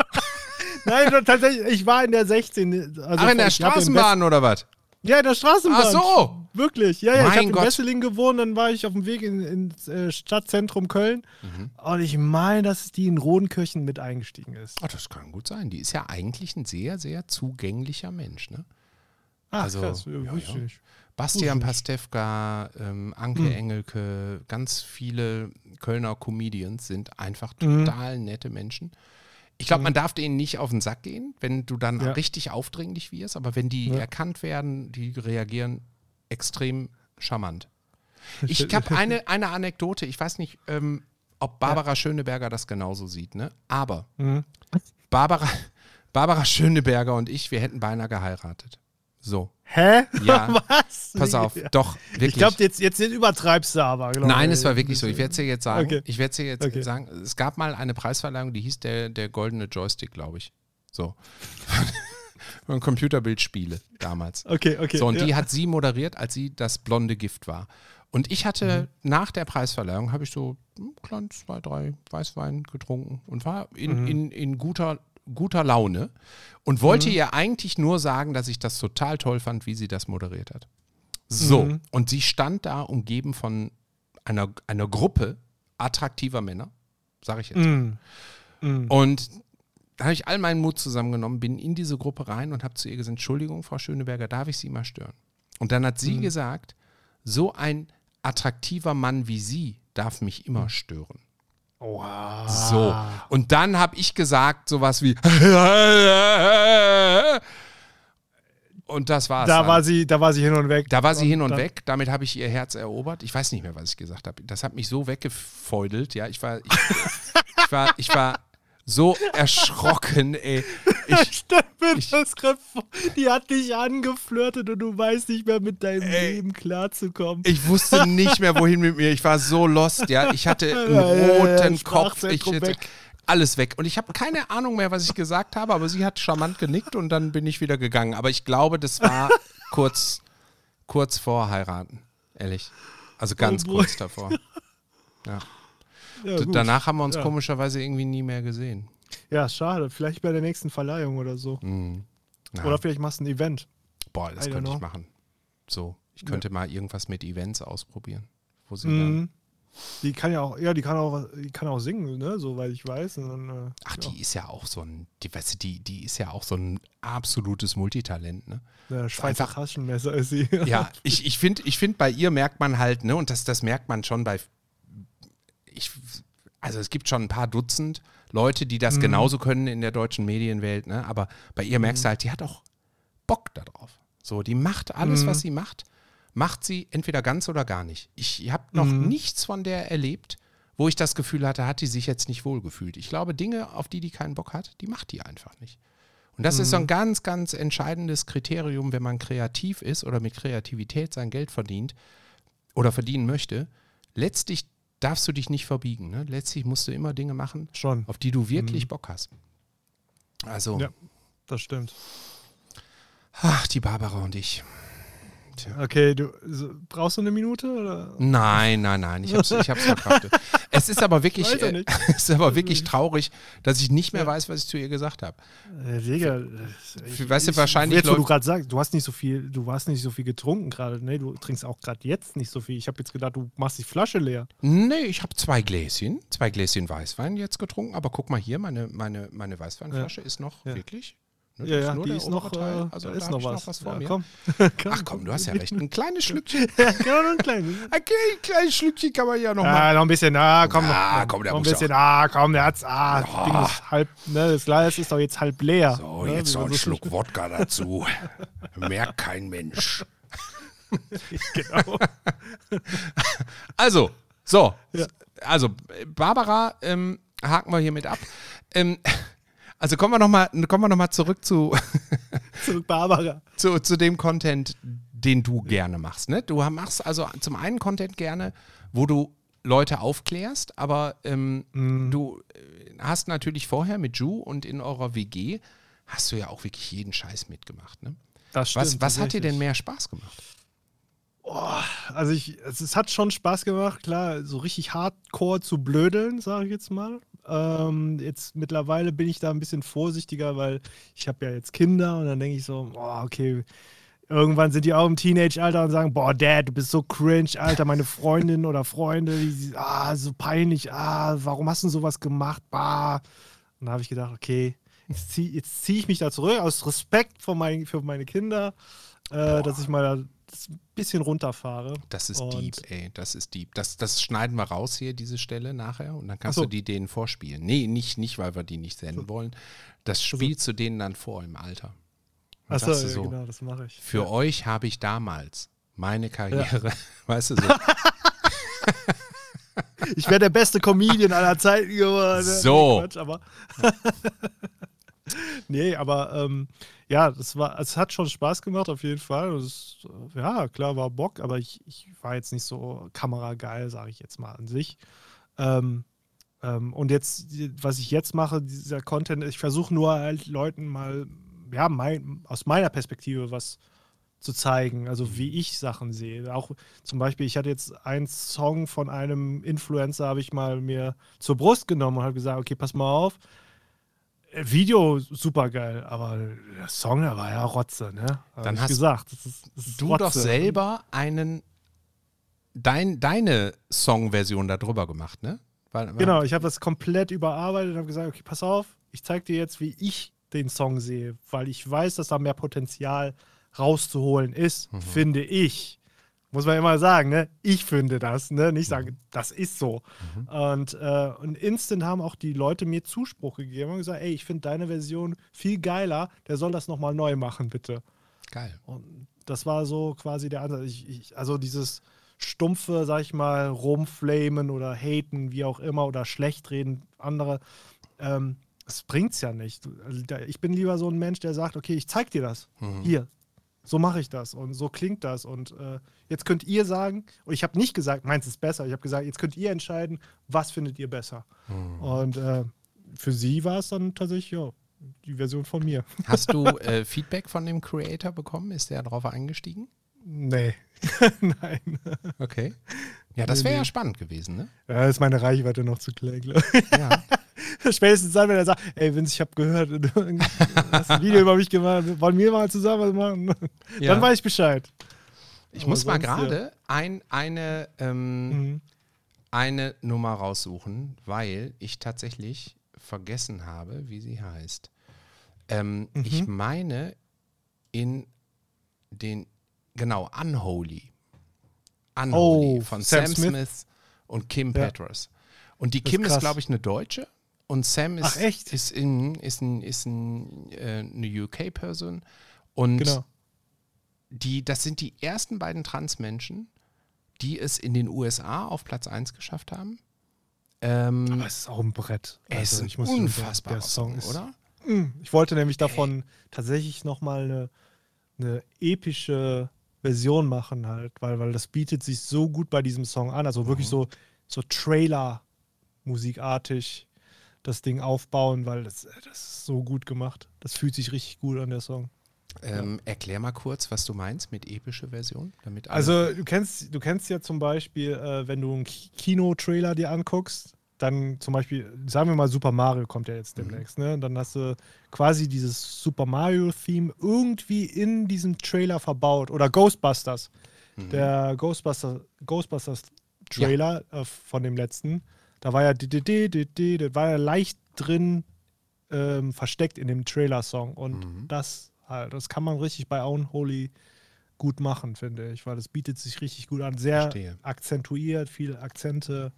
Nein, tatsächlich, ich war in der 16. Also Ach, in der ich Straßenbahn oder was? Ja, in der Straßenbahn. Ach so. Wirklich. Ja, ja, ich Mein habe in. Wesseling gewohnt, dann war ich auf dem Weg in- ins äh, Stadtzentrum Köln. Mhm. Und ich meine, dass die in Rodenkirchen mit eingestiegen ist. Ach, das kann gut sein. Die ist ja eigentlich ein sehr, sehr zugänglicher Mensch. Ne? Ach, Also, krass, ja, ich ja. Bastian Pastewka, ähm, Anke Hm. Engelke, ganz viele Kölner Comedians sind einfach Mhm. total nette Menschen. Ich glaube, man darf denen nicht auf den Sack gehen, wenn du dann Ja. richtig aufdringlich wirst, aber wenn die Ja. erkannt werden, die reagieren extrem charmant. Ich habe eine, eine Anekdote, ich weiß nicht, ähm, ob Barbara Schöneberger das genauso sieht, ne? Aber Mhm. Barbara, Barbara Schöneberger und ich, wir hätten beinahe geheiratet. So. Hä? Ja. Was? Pass auf, doch, wirklich. Ich glaube, jetzt, jetzt übertreibst du aber. Nein, es war wirklich so. Ich werde es dir jetzt sagen. Okay. Ich werde es dir jetzt Okay. sagen. Es gab mal eine Preisverleihung, die hieß der, der goldene Joystick, glaube ich. So. Von Computerbildspiele damals. Okay, okay. So, und ja. die hat sie moderiert, als sie das blonde Gift war. Und ich hatte Mhm. nach der Preisverleihung, habe ich so hm, klein zwei, drei Weißwein getrunken und war in, Mhm. in, in guter, guter Laune und wollte Mhm. ihr eigentlich nur sagen, dass ich das total toll fand, wie sie das moderiert hat. So, Mhm. und sie stand da umgeben von einer, einer Gruppe attraktiver Männer, sage ich jetzt. Mm. Mm. Und da habe ich all meinen Mut zusammengenommen, bin in diese Gruppe rein und habe zu ihr gesagt, Entschuldigung, Frau Schöneberger, darf ich Sie mal stören? Und dann hat Mhm. sie gesagt, so ein attraktiver Mann wie Sie darf mich Mhm. immer stören. Wow. So. Und dann habe ich gesagt, sowas wie und das war's. Da dann. war, sie, da war sie hin und weg. Da war sie hin und weg. Damit habe ich ihr Herz erobert. Ich weiß nicht mehr, was ich gesagt habe. Das hat mich so weggefeudelt. Ja, ich war, ich, ich war, ich war so erschrocken. Ey. Ich, Stell mir Ich- das gerade vor. Die hat dich angeflirtet und du weißt nicht mehr mit deinem Ey. Leben klarzukommen. ich wusste nicht mehr, wohin mit mir. Ich war so lost. Ja, ich hatte einen Ja, ja, ja, roten Kopf. Ich hatte weg. alles weg. Und ich habe keine Ahnung mehr, was ich gesagt habe. Aber sie hat charmant genickt und dann bin ich wieder gegangen. Aber ich glaube, das war kurz, kurz vor heiraten. Ehrlich. Also ganz Oh kurz davor. Ja. Ja. Danach haben wir uns Ja. komischerweise irgendwie nie mehr gesehen. ja, schade. Vielleicht bei der nächsten Verleihung oder so. Mhm. Ja. Oder vielleicht machst du ein Event. Boah, das I könnte ich machen. So, ich könnte mal irgendwas mit Events ausprobieren. Wo sie Mhm. Die kann ja auch, ja, die kann auch, die kann auch singen, ne, soweit ich weiß. Dann, äh, ach, ja. die ist ja auch so ein, die, weißt du, die, die ist ja auch so ein absolutes Multitalent, ne? Der Schweizer einfach- Taschenmesser ist sie. Ja, ich, ich finde, ich find, bei ihr merkt man halt, ne, und das, das merkt man schon bei, ich, also es gibt schon ein paar Dutzend Leute, die Mhm. das genauso können in der deutschen Medienwelt, ne, aber bei ihr merkst du halt, die hat auch Bock darauf. So, die macht alles, Mhm. was sie macht, macht sie entweder ganz oder gar nicht. Ich habe noch Mhm. nichts von der erlebt, wo ich das Gefühl hatte, hat die sich jetzt nicht wohlgefühlt. Ich glaube, Dinge, auf die die keinen Bock hat, die macht die einfach nicht. Und das ist Mhm. so ein ganz, ganz entscheidendes Kriterium, wenn man kreativ ist oder mit Kreativität sein Geld verdient oder verdienen möchte. Letztlich darfst du dich nicht verbiegen. Ne? Letztlich musst du immer Dinge machen, Schon, auf die du wirklich Bock hast. Also, Mhm. Ja. das stimmt. ach, die Barbara und ich. Okay, du so, brauchst du eine Minute? Oder? Nein, nein, nein, ich hab's, ich hab's verkraftet. es ist aber wirklich, äh, es ist aber wirklich traurig, dass ich nicht mehr weiß, was ich zu ihr gesagt habe. Äh, Digga, ich, weißt du, wahrscheinlich Jetzt, wo du gerade sagst, du hast nicht so viel, du hast nicht so viel getrunken gerade, ne? Du trinkst auch gerade jetzt nicht so viel. Ich habe jetzt gedacht, du machst die Flasche leer. Nee, ich habe zwei Gläschen, zwei Gläschen Weißwein jetzt getrunken, aber guck mal hier, meine, meine, meine Weißweinflasche ist noch Ja. wirklich. Ne, Ja, ja, nur die ist noch, Teil, äh, also da ist noch was. noch was vor ja, mir. Komm. Ach komm, du hast ja recht. Ein kleines Schlückchen. ja, genau, nur ein kleines. Okay, ein kleines Schlückchen kann man ja noch mal. Ah, noch ein bisschen, ah, komm, Ah, noch, komm, der noch ein bisschen, ah, komm, der hat's, ah, das Ja. Ding ist halb, ne, das Glas ist doch jetzt halb leer. So, ne, jetzt noch ein so Schluck Wodka dazu. Merkt kein Mensch. Genau. Also, so. Ja. Also, Barbara ähm, haken wir hiermit ab. Ähm, also kommen wir nochmal noch mal zurück zu, Zurück Barbara. zu, zu dem Content, den du gerne machst. Ne? Du machst also zum einen Content gerne, wo du Leute aufklärst, aber ähm, Mhm. du äh, hast natürlich vorher mit Ju und in eurer WG hast du ja auch wirklich jeden Scheiß mitgemacht. Ne? Das Was, stimmt, was hat dir denn mehr Spaß gemacht? Also ich, es, es hat schon Spaß gemacht, klar, so richtig hardcore zu blödeln, sage ich jetzt mal. Ähm, jetzt mittlerweile bin ich da ein bisschen vorsichtiger, weil ich habe ja jetzt Kinder und dann denke ich so, boah, okay, irgendwann sind die auch im Teenage-Alter und sagen, boah, Dad, du bist so cringe, Alter, meine Freundin oder Freunde, die, ah, so peinlich, ah, warum hast du sowas gemacht, bah. Und da habe ich gedacht, okay, jetzt ziehe zieh ich mich da zurück, aus Respekt für, mein, für meine Kinder, äh, dass ich mal das ein bisschen runterfahre. Das ist Und- deep, ey. Das ist deep. Das, das schneiden wir raus hier, diese Stelle nachher. Und dann kannst so. du die denen vorspielen. Nee, nicht, nicht, weil wir die nicht senden wollen. Das spielst du denen dann vor im Alter. Achso, ja, so, genau, das mache ich. Für euch habe ich damals meine Karriere, weißt du so. Ich wäre der beste Comedian aller Zeiten geworden. So. Nee, Quatsch, aber nee, aber ähm, ja, das war, es hat schon Spaß gemacht, auf jeden Fall. Das, ja, klar, war Bock, aber ich, ich war jetzt nicht so kamerageil, sage ich jetzt mal an sich. Ähm, ähm, und jetzt, was ich jetzt mache, dieser Content, ich versuche nur halt Leuten mal, ja, mein, aus meiner Perspektive was zu zeigen, also wie ich Sachen sehe. Auch zum Beispiel, ich hatte jetzt einen Song von einem Influencer, habe ich mal mir zur Brust genommen und habe gesagt, okay, pass mal auf, Video super geil, aber der Song, der war ja Rotze, ne? Hab Dann hast gesagt, das ist, das ist Du Rotze. doch selber einen, dein, deine Songversion darüber gemacht, ne? Weil, Genau, ich habe das komplett überarbeitet und habe gesagt, okay, pass auf, ich zeige dir jetzt, wie ich den Song sehe, weil ich weiß, dass da mehr Potenzial rauszuholen ist, Mhm. finde ich. Muss man immer sagen, ne? Ich finde das, ne? Nicht sagen, das ist so. Mhm. Und, äh, und instant haben auch die Leute mir Zuspruch gegeben und gesagt, ey, ich finde deine Version viel geiler, der soll das nochmal neu machen, bitte. Geil. Und das war so quasi der Ansatz. Ich, ich, also dieses stumpfe, sag ich mal, rumflamen oder haten, wie auch immer, oder schlecht reden, andere, ähm, das bringt's ja nicht. Ich bin lieber so ein Mensch, der sagt, okay, ich zeig dir das. Hier, so mache ich das und so klingt das. Und äh, jetzt könnt ihr sagen, und ich habe nicht gesagt, meins ist besser, ich habe gesagt, jetzt könnt ihr entscheiden, was findet ihr besser. Und äh, für sie war es dann tatsächlich, ja, die Version von mir. Hast du äh, Feedback von dem Creator bekommen? Ist der darauf eingestiegen? Nee. Nein. Okay. Ja, das wäre ja spannend gewesen, ne? Ja, ist meine Reichweite noch zu klein, glaube ich. Ja. Spätestens dann, wenn er sagt, ey Vince, ich habe gehört, du hast ein Video über mich gemacht, wollen wir mal zusammen was machen? Ja. Dann weiß ich Bescheid. Ich Aber muss mal sonst, ja. gerade ein, eine, ähm, Mhm. eine Nummer raussuchen, weil ich tatsächlich vergessen habe, wie sie heißt. Ähm, Mhm. Ich meine in den, genau, Unholy. Unholy Oh, von Sam Smith. Smith. und Kim Ja. Petras. Und die ist Kim ist, krass. glaube ich, eine Deutsche. Und Sam ist, Ach, echt? ist, in, ist, ein, ist ein, äh, eine UK-Person. Und Genau. die, das sind die ersten beiden Transmenschen, die es in den USA auf Platz 1 geschafft haben. Ähm, Aber es ist auch ein Brett. ist Also, ein ich muss schon sagen, unfassbarer der Song ist, oder? Mm, Ich wollte nämlich davon tatsächlich nochmal eine, eine epische Version machen halt, weil, weil das bietet sich so gut bei diesem Song an. Also wirklich so, so Trailer-musikartig das Ding aufbauen, weil das, das ist so gut gemacht. Das fühlt sich richtig gut an, der Song. Ähm, erklär mal kurz, was du meinst mit epische Version. Damit Also du kennst, du kennst ja zum Beispiel, äh, wenn du einen Ki- Kino-Trailer dir anguckst, dann zum Beispiel, sagen wir mal, Super Mario kommt ja jetzt demnächst, ne? Dann hast du quasi dieses Super Mario-Theme irgendwie in diesem Trailer verbaut. Oder Ghostbusters. Der Ghostbuster, Ghostbusters-Trailer äh, von dem letzten, da war ja das war ja leicht drin ähm, versteckt in dem Trailer-Song. Und das halt, das kann man richtig bei Unholy gut machen, finde ich, weil das bietet sich richtig gut an. Sehr Verstehe. akzentuiert, viele Akzente.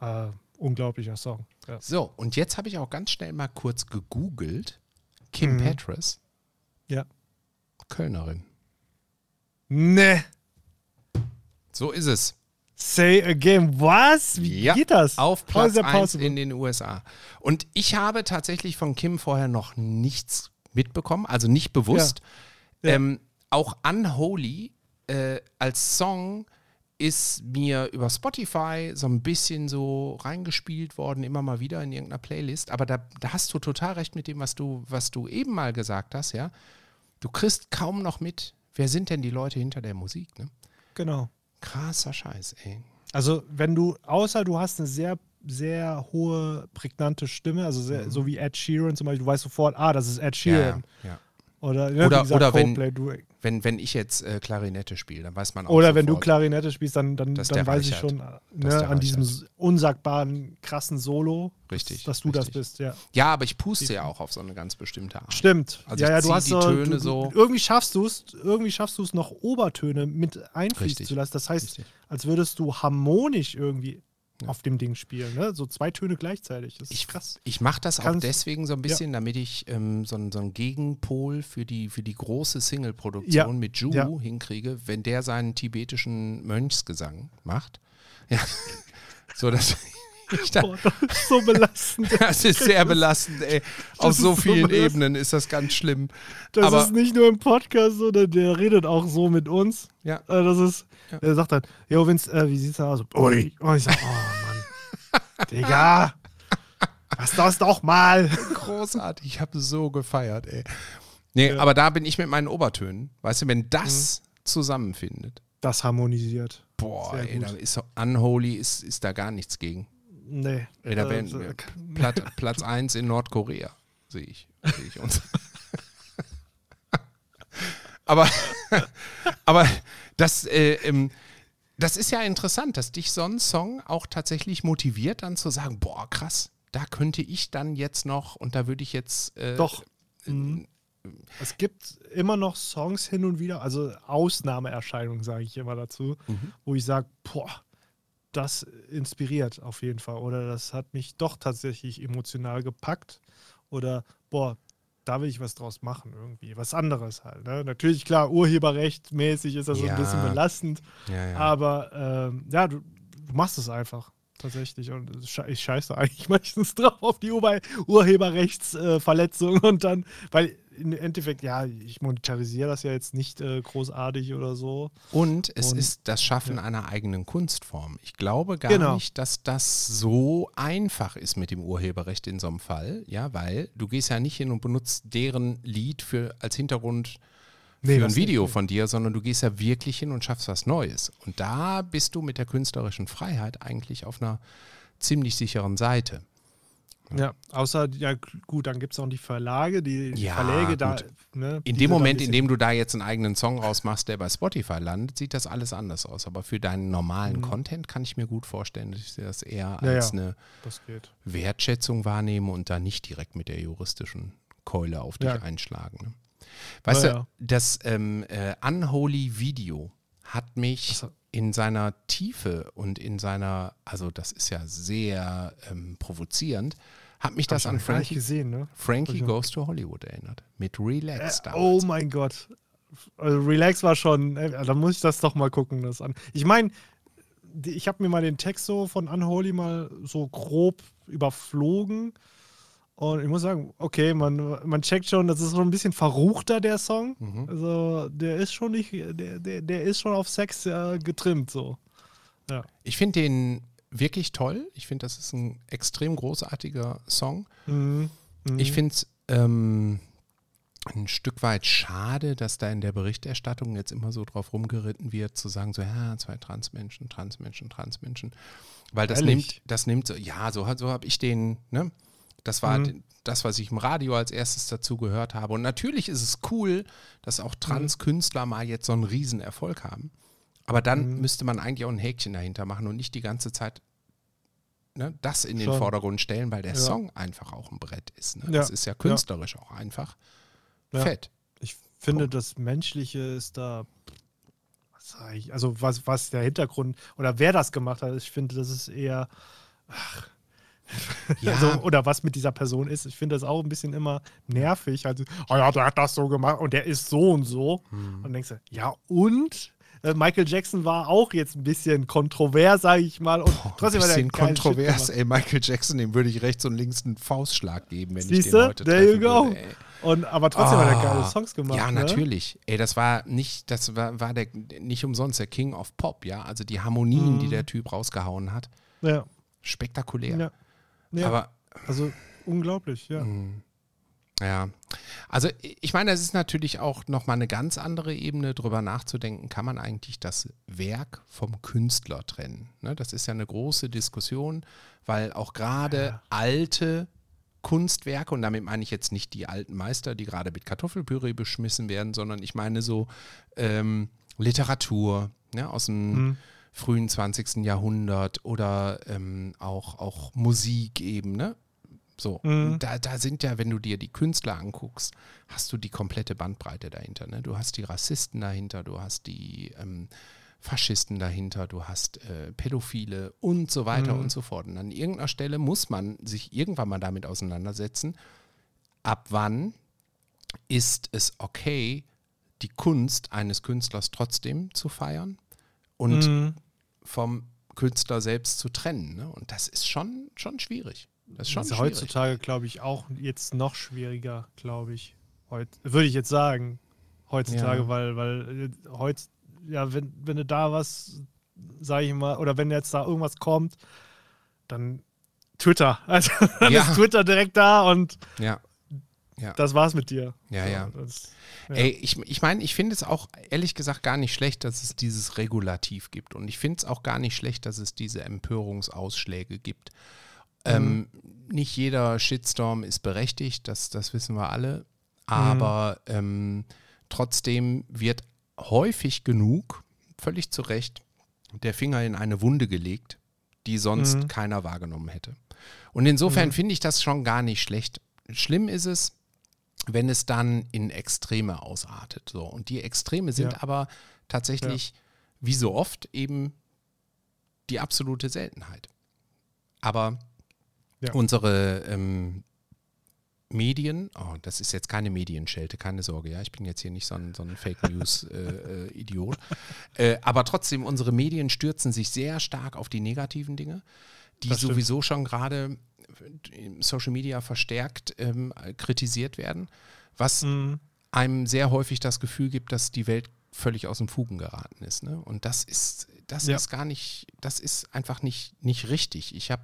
Äh, unglaublicher Song. Ja. so, und jetzt habe ich auch ganz schnell mal kurz gegoogelt. Kim Mhm. Petras, ja. Kölnerin. Ne. So ist es. Say again. Was? Wie Ja, geht das? Auf Platz is that 1 possible? in den USA. Und ich habe tatsächlich von Kim vorher noch nichts mitbekommen, also nicht bewusst. Ja. Ja. Ähm, auch Unholy äh, als Song ist mir über Spotify so ein bisschen so reingespielt worden, immer mal wieder in irgendeiner Playlist. Aber da, da hast du total recht mit dem, was du, was du eben mal gesagt hast, ja. Du kriegst kaum noch mit, wer sind denn die Leute hinter der Musik, ne? Genau. Krasser Scheiß, ey. Also, wenn du, außer du hast eine sehr, sehr hohe, prägnante Stimme, also sehr, so wie Ed Sheeran zum Beispiel, du weißt sofort, ah, das ist Ed Sheeran. Ja, ja. Oder, ne, Oder- gesagt, oder wenn- du, Wenn, wenn ich jetzt äh, Klarinette spiele, dann weiß man auch oder wenn du sofort, Klarinette spielst, dann, dann, Dass dann weiß ich schon Dass ne, an diesem unsagbaren, krassen Solo, Richtig, dass du das richtig. bist, ja. Ja, aber ich puste ja auch auf so eine ganz bestimmte Art. Stimmt. Also ja, ich ja, du hast die Töne du, du, so- Irgendwie schaffst du es, irgendwie schaffst du es noch Obertöne mit einfließen Richtig. zu lassen. Das heißt, Richtig. als würdest du harmonisch irgendwie auf dem Ding spielen. Ne? So zwei Töne gleichzeitig. Das ist Ich, krass. ich mache das auch Kannst- deswegen so ein bisschen, damit ich ähm, so, einen- so einen Gegenpol für die, für die große Single-Produktion Ja, mit Ju ja. hinkriege, wenn der seinen tibetischen Mönchsgesang macht. Ja, so dass ich da, Boah, das ist so belastend. das ist sehr belastend, ey. Auf so so vielen belastend. Ebenen ist das ganz schlimm. Das Aber- ist nicht nur im Podcast so, der, der redet auch so mit uns. Ja. Äh, Das ist, Ja. Er sagt dann, jo Vince, äh, wie sieht's da aus? Ui. Und ich sag, oh Mann, Digga, lass das doch mal. Großartig, ich habe so gefeiert, ey. Nee, Ja. aber da bin ich mit meinen Obertönen. Weißt du, wenn das Mhm. zusammenfindet, Das harmonisiert. boah, ey, da ist Unholy, ist, ist da gar nichts gegen. Nee. Ey, da äh, wären wir Platt, Platz 1 in Nordkorea, sehe ich. Sehe ich uns. aber, aber das, äh, ähm, das ist ja interessant, dass dich so ein Song auch tatsächlich motiviert, dann zu sagen, boah, krass, da könnte ich dann jetzt noch und da würde ich jetzt äh, Doch. Mhm. Es gibt immer noch Songs hin und wieder, also Ausnahmeerscheinungen, sage ich immer dazu, Mhm. wo ich sage, boah, das inspiriert auf jeden Fall. Oder das hat mich doch tatsächlich emotional gepackt. Oder, boah, da will ich was draus machen irgendwie. Was anderes halt. Ne? Natürlich, klar, urheberrechtmäßig ist das so Ja. ein bisschen belastend. Ja, ja. Aber ähm, ja, du, du machst es einfach. Tatsächlich. Und ich scheiße eigentlich meistens drauf auf die Ur Urheberrechtsverletzung. und dann, weil im Endeffekt, ja, ich monetarisiere das ja jetzt nicht äh, großartig oder so. Und es Und- ist das Schaffen einer eigenen Kunstform. Ich glaube gar Genau. nicht, dass das so einfach ist mit dem Urheberrecht in so einem Fall, ja, weil du gehst ja nicht hin und benutzt deren Lied für als Hintergrund Nee, für ein Video von dir, sondern du gehst ja wirklich hin und schaffst was Neues. Und da bist du mit der künstlerischen Freiheit eigentlich auf einer ziemlich sicheren Seite. Ja, außer, ja, gut, dann gibt es auch die Verlage, die, die Ja, Verläge da. Ne, In dem Moment, in dem du da jetzt einen eigenen Song rausmachst, der bei Spotify landet, sieht das alles anders aus. Aber für deinen normalen Content kann ich mir gut vorstellen, dass ich das eher Mhm. Ja, als ja. eine. Wertschätzung wahrnehme und da nicht direkt mit der juristischen Keule auf dich einschlagen. Ne? Weißt du, das ähm, äh, Unholy Video hat mich in seiner Tiefe und in seiner, also das ist ja sehr ähm, provozierend, hat mich das an Frankie, gesehen, ne? Frankie Also- Goes to Hollywood erinnert. Mit Relax Äh, damals. oh mein Gott. Also Relax war schon, äh, da muss ich das doch mal gucken. Das an. Ich meine, ich habe mir mal den Text so von Unholy mal so grob überflogen. Und ich muss sagen, okay, man, man checkt schon, das ist so ein bisschen verruchter, der Song. Mhm. Also der ist schon nicht, der, der, der ist schon auf Sex äh, getrimmt so. Ich finde den wirklich toll. Ich finde, das ist ein extrem großartiger Song. Mhm. Mhm. Ich finde es ähm, ein Stück weit schade, dass da in der Berichterstattung jetzt immer so drauf rumgeritten wird, zu sagen, so, ja, zwei Transmenschen, Transmenschen, Transmenschen. Weil das Ehrlich? nimmt, das nimmt so, ja, so, so habe ich den, ne? Das war Mhm. das, was ich im Radio als erstes dazu gehört habe. Und natürlich ist es cool, dass auch Trans-Künstler mal jetzt so einen Riesenerfolg haben. Aber dann Mhm. müsste man eigentlich auch ein Häkchen dahinter machen und nicht die ganze Zeit ne, das in den Schon. Vordergrund stellen, weil der Ja. Song einfach auch ein Brett ist. Ne? Ja. Das ist ja künstlerisch auch einfach Ja. fett. Ich finde, Punkt. das Menschliche ist da. Was sag ich? Also, was, was der Hintergrund oder wer das gemacht hat, ich finde, das ist eher. Ach, Ja, also, oder was mit dieser Person ist. Ich finde das auch ein bisschen immer nervig. Also, oh ja, der hat das so gemacht und der ist so und so. Hm. Und denkst du, ja, und? Äh, Michael Jackson war auch jetzt ein bisschen kontrovers, sage ich mal. Und ein trotzdem er bisschen kontrovers. Ey, Michael Jackson, dem würde ich rechts und links einen Faustschlag geben, wenn ich Siehste? den heute There you go. würde. Und, aber trotzdem hat er Ah, geile Songs gemacht. Ja, ne? natürlich. Ey, das war nicht, das war, war der nicht umsonst der King of Pop, ja. Also die Harmonien, die Mhm. der Typ rausgehauen hat, Ja. spektakulär. Ja. ja. Aber also unglaublich, ja. Mm. Ja, also ich meine, es ist natürlich auch nochmal eine ganz andere Ebene, drüber nachzudenken, kann man eigentlich das Werk vom Künstler trennen? Ne, das ist ja eine große Diskussion, weil auch gerade Ja. alte Kunstwerke, und damit meine ich jetzt nicht die alten Meister, die gerade mit Kartoffelpüree beschmissen werden, sondern ich meine so ähm, Literatur ne, aus dem Mhm. frühen 20. Jahrhundert oder ähm, auch, auch Musik eben, ne? So, Mhm. da, da sind ja, wenn du dir die Künstler anguckst, hast du die komplette Bandbreite dahinter. Ne? Du hast die Rassisten dahinter, du hast die ähm, Faschisten dahinter, du hast äh, Pädophile und so weiter Mhm. und so fort. Und an irgendeiner Stelle muss man sich irgendwann mal damit auseinandersetzen, ab wann ist es okay, die Kunst eines Künstlers trotzdem zu feiern und Mhm. vom Künstler selbst zu trennen. Ne? Und das ist schon, schon schwierig. Das ist schon Das ist heutzutage, glaube ich, auch jetzt noch schwieriger, glaube ich. Heut, würde ich jetzt sagen. Heutzutage, Ja. weil, weil äh, heut, ja, wenn, wenn du da was, sage ich mal, oder wenn jetzt da irgendwas kommt, dann Twitter. Also dann Ja. ist Twitter direkt da und Ja, das war's mit dir. ja, ja. Das, Ja. Ey, ich, ich meine, ich finde es auch ehrlich gesagt gar nicht schlecht, dass es dieses Regulativ gibt. Und ich finde es auch gar nicht schlecht, dass es diese Empörungsausschläge gibt. Ähm, nicht jeder Shitstorm ist berechtigt, das, das wissen wir alle. Aber ähm, trotzdem wird häufig genug, völlig zu Recht, der Finger in eine Wunde gelegt, die sonst Mhm. keiner wahrgenommen hätte. Und insofern Mhm. finde ich das schon gar nicht schlecht. Schlimm ist es, wenn es dann in Extreme ausartet. So. Und die Extreme sind Ja. aber tatsächlich, wie so oft, eben die absolute Seltenheit. Aber Ja. unsere ähm, Medien, oh, das ist jetzt keine Medienschelte, keine Sorge, ja, ich bin jetzt hier nicht so ein, so ein Fake News-Idiot. äh, aber trotzdem, unsere Medien stürzen sich sehr stark auf die negativen Dinge, die sowieso schon gerade im Social Media verstärkt ähm, kritisiert werden, was Mhm. einem sehr häufig das Gefühl gibt, dass die Welt völlig aus dem Fugen geraten ist. Ne? Und das ist, das Ja. ist gar nicht, das ist einfach nicht, nicht richtig. Ich habe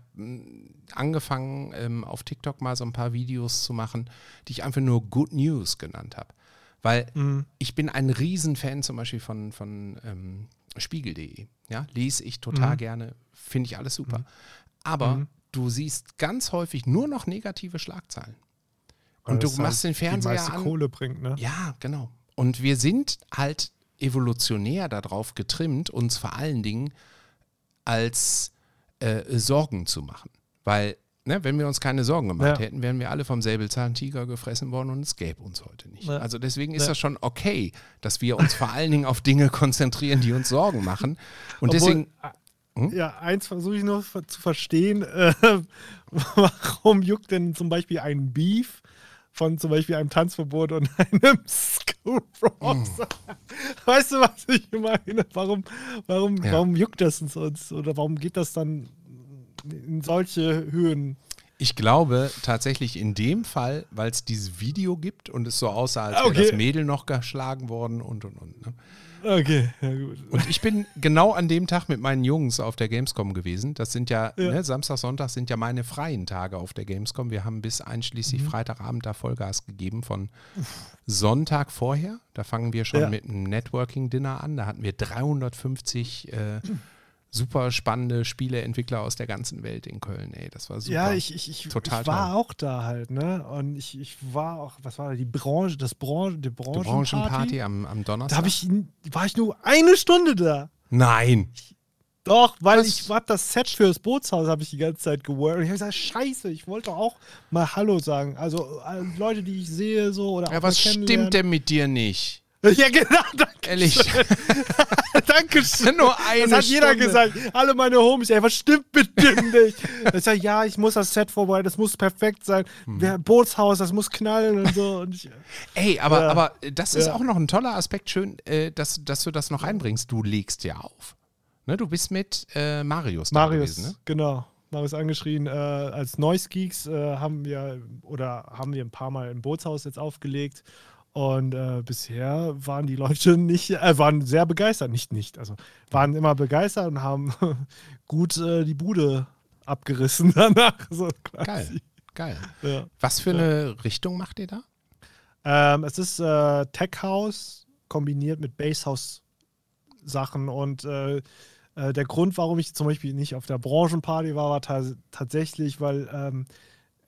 angefangen, ähm, auf TikTok mal so ein paar Videos zu machen, die ich einfach nur Good News genannt habe. Weil Mhm. ich bin ein Riesenfan zum Beispiel von, von ähm, Spiegel.de. Ja, lese ich total Mhm. gerne, finde ich alles super. Aber Mhm. du siehst ganz häufig nur noch negative Schlagzeilen. Weil Und du machst halt den Fernseher die meiste an. Kohle bringt, ne? Ja, genau. Und wir sind halt evolutionär darauf getrimmt, uns vor allen Dingen als äh, Sorgen zu machen. Weil, ne, wenn wir uns keine Sorgen gemacht Ja. hätten, wären wir alle vom Säbelzahntiger gefressen worden und es gäbe uns heute nicht. Ja. Also deswegen ist Ja. das schon okay, dass wir uns vor allen Dingen auf Dinge konzentrieren, die uns Sorgen machen. Und Obwohl, deswegen, äh, Hm? Ja, eins versuche ich ver- zu verstehen. Äh, warum juckt denn zum Beispiel ein Beef von zum Beispiel einem Tanzverbot und einem School Bros? Weißt du, was ich meine? Warum, warum, Ja. warum juckt das uns? Oder warum geht das dann in solche Höhen? ich glaube tatsächlich in dem Fall, weil es dieses Video gibt und es so aussah, als wäre Okay. das Mädel noch geschlagen worden und und und. Ne? Okay, ja gut. Und ich bin genau an dem Tag mit meinen Jungs auf der Gamescom gewesen. Das sind ja, Ja. Ne, Samstag, Sonntag sind ja meine freien Tage auf der Gamescom. Wir haben bis einschließlich Mhm. Freitagabend da Vollgas gegeben von Sonntag vorher. Da fangen wir schon Ja. mit einem Networking-Dinner an. Da hatten wir 350 äh, super spannende Spieleentwickler aus der ganzen Welt in Köln. Ey, das war super. Ja, ich, ich, ich, Total ich war toll. auch da halt, ne? Und ich, ich war auch, was war da, die Branche, das Branche, die Die Branchenparty. Branchenparty am, am Donnerstag. Da ich, war ich nur eine Stunde da. Nein. Doch, weil Was? ich hab das Set für das Bootshaus habe ich die ganze Zeit geworkt. Ich habe gesagt, scheiße, ich wollte auch mal Hallo sagen. Also äh, Leute, die ich sehe, so oder Ja, was stimmt denn mit dir nicht? Ja, genau, danke, Ehrlich. danke schön. Nur eine Das hat jeder Stunde. gesagt. Alle meine Homies, ey, was stimmt mit dir nicht? Ich sag, ja, ich muss das Set vorbereiten, das muss perfekt sein. Hm. Wer Bootshaus, das muss knallen und so. Und ich, Ey, aber, Ja. aber das ist Ja. auch noch ein toller Aspekt. Schön, äh, dass, dass du das noch einbringst. Du legst ja auf. Ne, du bist mit äh, Marius da Marius, gewesen, ne? genau. Marius angeschrien, äh, als Noise Geeks äh, haben wir oder haben wir ein paar Mal im Bootshaus jetzt aufgelegt. Und äh, bisher waren die Leute nicht, äh, waren sehr begeistert, nicht nicht, also waren immer begeistert und haben gut äh, die Bude abgerissen danach. So. Geil, geil. Ja. Was für eine Richtung macht ihr da? Ähm, es ist äh, Tech House kombiniert mit Basshouse Sachen und äh, äh, der Grund, warum ich zum Beispiel nicht auf der Branchenparty war, war ta tatsächlich, weil ähm,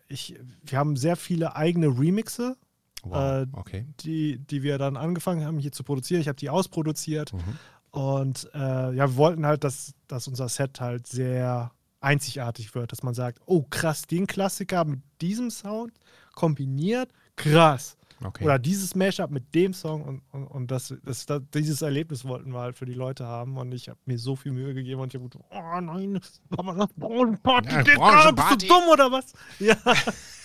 ich, wir haben sehr viele eigene Remixe, Wow, Äh, okay. die, die wir dann angefangen haben hier zu produzieren. Ich habe die ausproduziert Mhm. und äh, ja, wir wollten halt, dass, dass unser Set halt sehr einzigartig wird, dass man sagt, oh krass, den Klassiker mit diesem Sound kombiniert, krass. Okay. Oder dieses Mashup mit dem Song und, und, und das, das, das, dieses Erlebnis wollten wir halt für die Leute haben und ich habe mir so viel Mühe gegeben und ich habe gedacht, oh nein, Branchenparty, Ja, Branchenparty. bist du dumm oder was? Ja,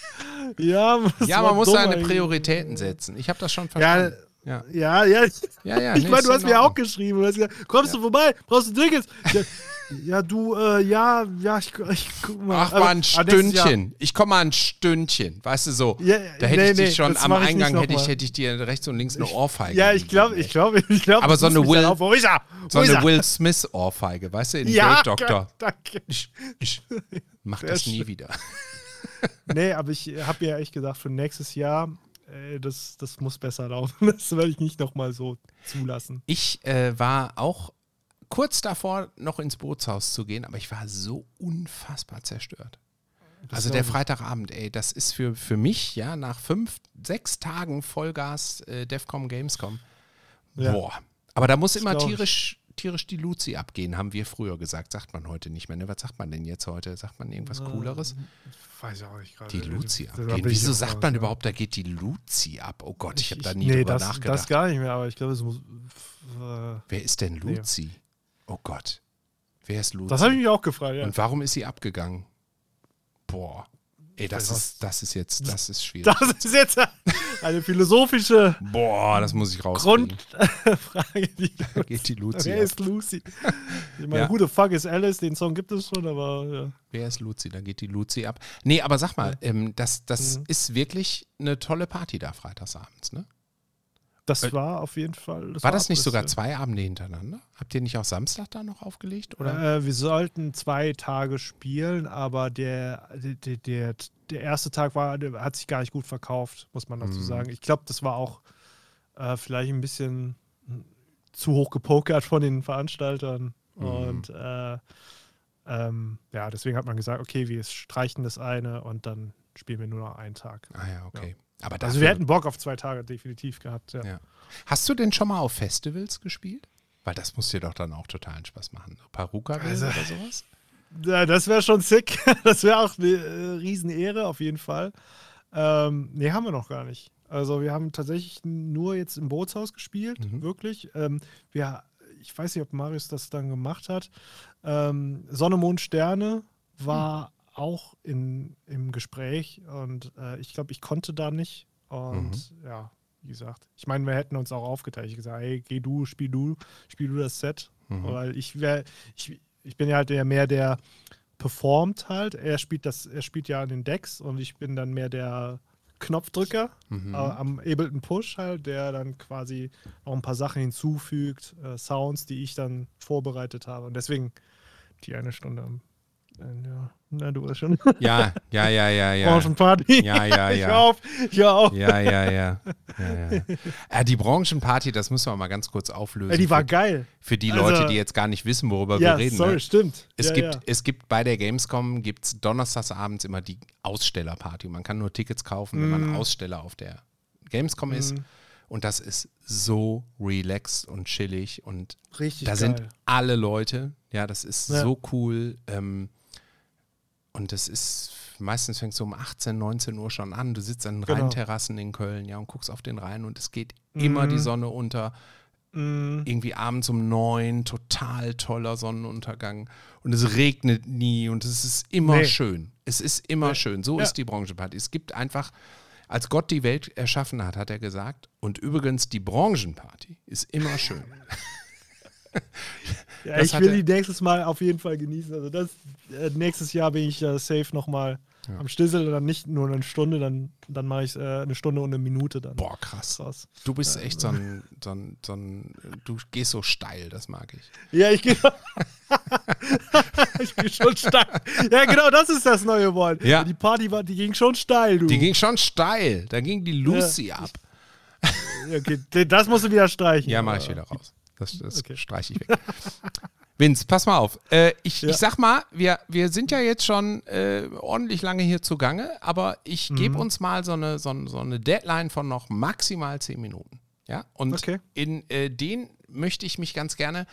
ja, ja, man muss seine eigentlich. Prioritäten setzen. Ich habe das schon Ja, verstanden. Ja, ja, ja. ja, ja. ich nee, meine, du hast mir auch geschrieben. Du hast gesagt, kommst du vorbei? Brauchst du Tickets? Ja, ja du, äh, ja, ja, ich, ich guck mal. Ach, Aber- mal ein Stündchen. Ich komme mal ein Stündchen. Weißt du so. Ja, da hätte nee, ich dich nee, schon am mach Eingang hätte ich, hätte ich dir rechts und links eine Ohrfeige. Ja, ich glaube, ich glaube, ich glaube. Aber so eine Will- Wo ist er? Wo So ist eine? Will Smith Ohrfeige, weißt du, in Ja, Great Doctor. danke. Ich, ich mach Sehr das nie schön. wieder. Nee, aber ich habe mir echt gesagt, für nächstes Jahr, ey, das, das muss besser laufen. Das werde ich nicht nochmal so zulassen. Ich äh, war auch kurz davor, noch ins Bootshaus zu gehen, aber ich war so unfassbar zerstört. also der. Freitagabend, ey, das ist für, für mich, ja, nach fünf, sechs Tagen Vollgas äh, Defcom Gamescom. Ja. Boah. Aber da muss Das immer tierisch, tierisch die Luzi abgehen, haben wir früher gesagt. Sagt man heute nicht mehr. Ne? Was sagt man denn jetzt heute? Sagt man irgendwas Cooleres? Weiß ich auch nicht gerade. Die Luzi abgehen. Wieso sagt man überhaupt, da geht die Luzi ab? Oh Gott, ich habe da nie nee, drüber das, nachgedacht. das gar nicht mehr, aber ich glaube, es muss. Äh, Wer ist denn Luzi? Oh Gott. Wer ist Luzi? das habe ich mich auch gefragt, ja. Und warum ist sie abgegangen? Boah. Ey, das ist, das ist jetzt, das ist schwierig. Das ist jetzt eine philosophische Boah, das muss ich rauskriegen. Grundfrage. Die, Da geht die Luzi wer ab. ist Lucy? Ich meine, Ja. gute Fuck ist Alice, den Song gibt es schon, aber ja. Wer ist Luzi? Da geht die Luzi ab. Nee, aber sag mal, ähm, das, das Mhm. ist wirklich eine tolle Party da freitagsabends, ne? Das Äh, war auf jeden Fall. War das nicht sogar ja. zwei Abende hintereinander? Habt ihr nicht auch Samstag da noch aufgelegt? Oder? Äh, wir sollten zwei Tage spielen, aber der, der, der, der erste Tag war, hat sich gar nicht gut verkauft, muss man dazu Mhm. sagen. Ich glaube, das war auch äh, vielleicht ein bisschen zu hoch gepokert von den Veranstaltern. Mhm. Und äh, ähm, ja, deswegen hat man gesagt, okay, wir streichen das eine und dann spielen wir nur noch einen Tag. ah ja, okay. Aber Also wir hätten Bock auf zwei Tage definitiv gehabt. Ja. Ja. Hast du denn schon mal auf Festivals gespielt? Weil das muss dir doch dann auch totalen Spaß machen. Paruka Also- oder sowas? Ja, das wäre schon sick. Das wäre auch eine äh, Riesenehre auf jeden Fall. Ähm, nee, haben wir noch gar nicht. Also wir haben tatsächlich nur jetzt im Bootshaus gespielt, Mhm. wirklich. Ähm, wir, ich weiß nicht, ob Marius das dann gemacht hat. Ähm, Sonne, Mond, Sterne war auch in, im Gespräch und äh, ich glaube, ich konnte da nicht. Und ja, wie gesagt, ich meine, wir hätten uns auch aufgeteilt. Ich gesagt, hey, geh du, spiel du, spiel du das Set. Mhm. Weil ich wäre, ich, ich bin ja halt der mehr der performt halt. Er spielt das, er spielt ja an den Decks und ich bin dann mehr der Knopfdrücker Mhm. äh, am Ableton Push halt, der dann quasi auch ein paar Sachen hinzufügt, äh, Sounds, die ich dann vorbereitet habe. Und deswegen die eine Stunde am ja, na, du weißt schon. Ja, ja, ja, ja, ja. Branchenparty. Ja, ja, ich ja. hör auf, ich auf. Ja, ja, ja. ja, ja. Äh, die Branchenparty, das müssen wir mal ganz kurz auflösen. Ey, die war für, geil. für die Also- Leute, die jetzt gar nicht wissen, worüber Ja, wir reden. sorry, ne? stimmt. Es, gibt, es gibt bei der Gamescom gibt's donnerstags abends immer die Ausstellerparty. Man kann nur Tickets kaufen, wenn man Mm. Aussteller auf der Gamescom ist. Mhm. Und das ist so relaxed und chillig und Richtig da geil. sind alle Leute. Ja, das ist so cool. Ähm, und das ist, meistens fängt es so um 18, 19 Uhr schon an. Du sitzt an den Genau. Rheinterrassen in Köln, ja, und guckst auf den Rhein und es geht immer Mhm. die Sonne unter. Mm, Irgendwie abends um neun, total toller Sonnenuntergang. Und es regnet nie und es ist immer Nee. schön. Es ist immer Nee. schön. So Ja. ist die Branchenparty. Es gibt einfach, als Gott die Welt erschaffen hat, hat er gesagt, und übrigens die Branchenparty ist immer schön. Ja, ich will die nächstes Mal auf jeden Fall genießen. Also das äh, nächstes Jahr bin ich äh, safe nochmal Ja. am Stissel, dann nicht nur eine Stunde, dann, dann mache ich äh, eine Stunde und eine Minute dann Boah, krass. raus. Du bist echt so ein, so ein, so ein, du gehst so steil, das mag ich. Ja, ich gehe. ich gehe schon steil. Ja, genau, das ist das neue Wort. Ja. Die Party war, die ging schon steil, du. Die ging schon steil, da ging die Lucy ab. Ja, okay, das musst du wieder streichen. Ja, mache ich wieder raus. Das, das Okay. streiche ich weg. Vince, pass mal auf. Äh, ich, Ja. ich sag mal, wir, wir sind ja jetzt schon äh, ordentlich lange hier zugange, aber ich Mhm. gebe uns mal so eine, so, so eine Deadline von noch maximal zehn Minuten. Ja, und Okay. in äh, den möchte ich mich ganz gerne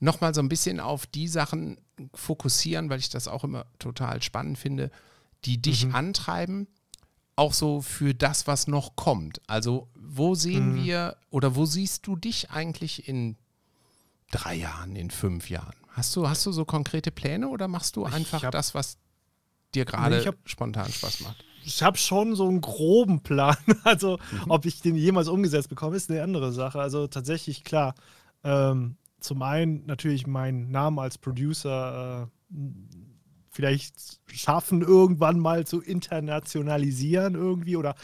nochmal so ein bisschen auf die Sachen fokussieren, weil ich das auch immer total spannend finde, die dich Mhm. antreiben, auch so für das, was noch kommt? Also, wo sehen Mhm. wir oder wo siehst du dich eigentlich in drei Jahren, in fünf Jahren? Hast du, hast du so konkrete Pläne oder machst du einfach hab- das, was dir gerade spontan Spaß macht? ich habe schon so einen groben Plan. Also, Mhm. ob ich den jemals umgesetzt bekomme, ist eine andere Sache. Also, tatsächlich, klar. Ähm, zum einen natürlich meinen Namen als Producer äh, vielleicht schaffen, irgendwann mal zu internationalisieren irgendwie oder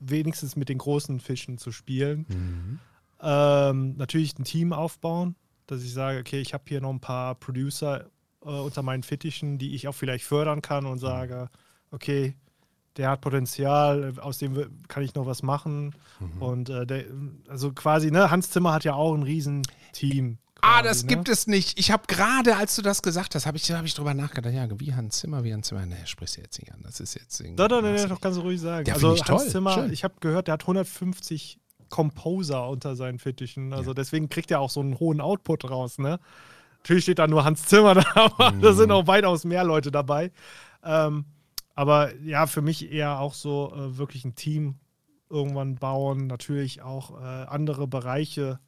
wenigstens mit den großen Fischen zu spielen. Mhm. Ähm, natürlich ein Team aufbauen, dass ich sage, okay, ich habe hier noch ein paar Producer äh, unter meinen Fittichen, die ich auch vielleicht fördern kann und sage, okay, der hat Potenzial, aus dem kann ich noch was machen. Mhm. Und äh, der, also quasi, ne, Hans Zimmer hat ja auch ein Riesen-Team. Ah, quasi, das ne? gibt es nicht. Ich habe gerade, als du das gesagt hast, habe ich, hab ich drüber nachgedacht. Ja, wie Hans Zimmer, wie Hans Zimmer. Nee, sprichst du jetzt nicht an. Das ist jetzt. Nein, nein, nein, doch kannst du ruhig sagen. Ja, also ich Hans toll. Zimmer, Schön. ich habe gehört, der hat 150 Composer unter seinen Fittichen. Also deswegen kriegt er auch so einen hohen Output raus, ne? Natürlich steht da nur Hans Zimmer da, aber da Mhm. sind auch weitaus mehr Leute dabei. Ähm, aber ja, für mich eher auch so äh, wirklich ein Team irgendwann bauen, natürlich auch äh, andere Bereiche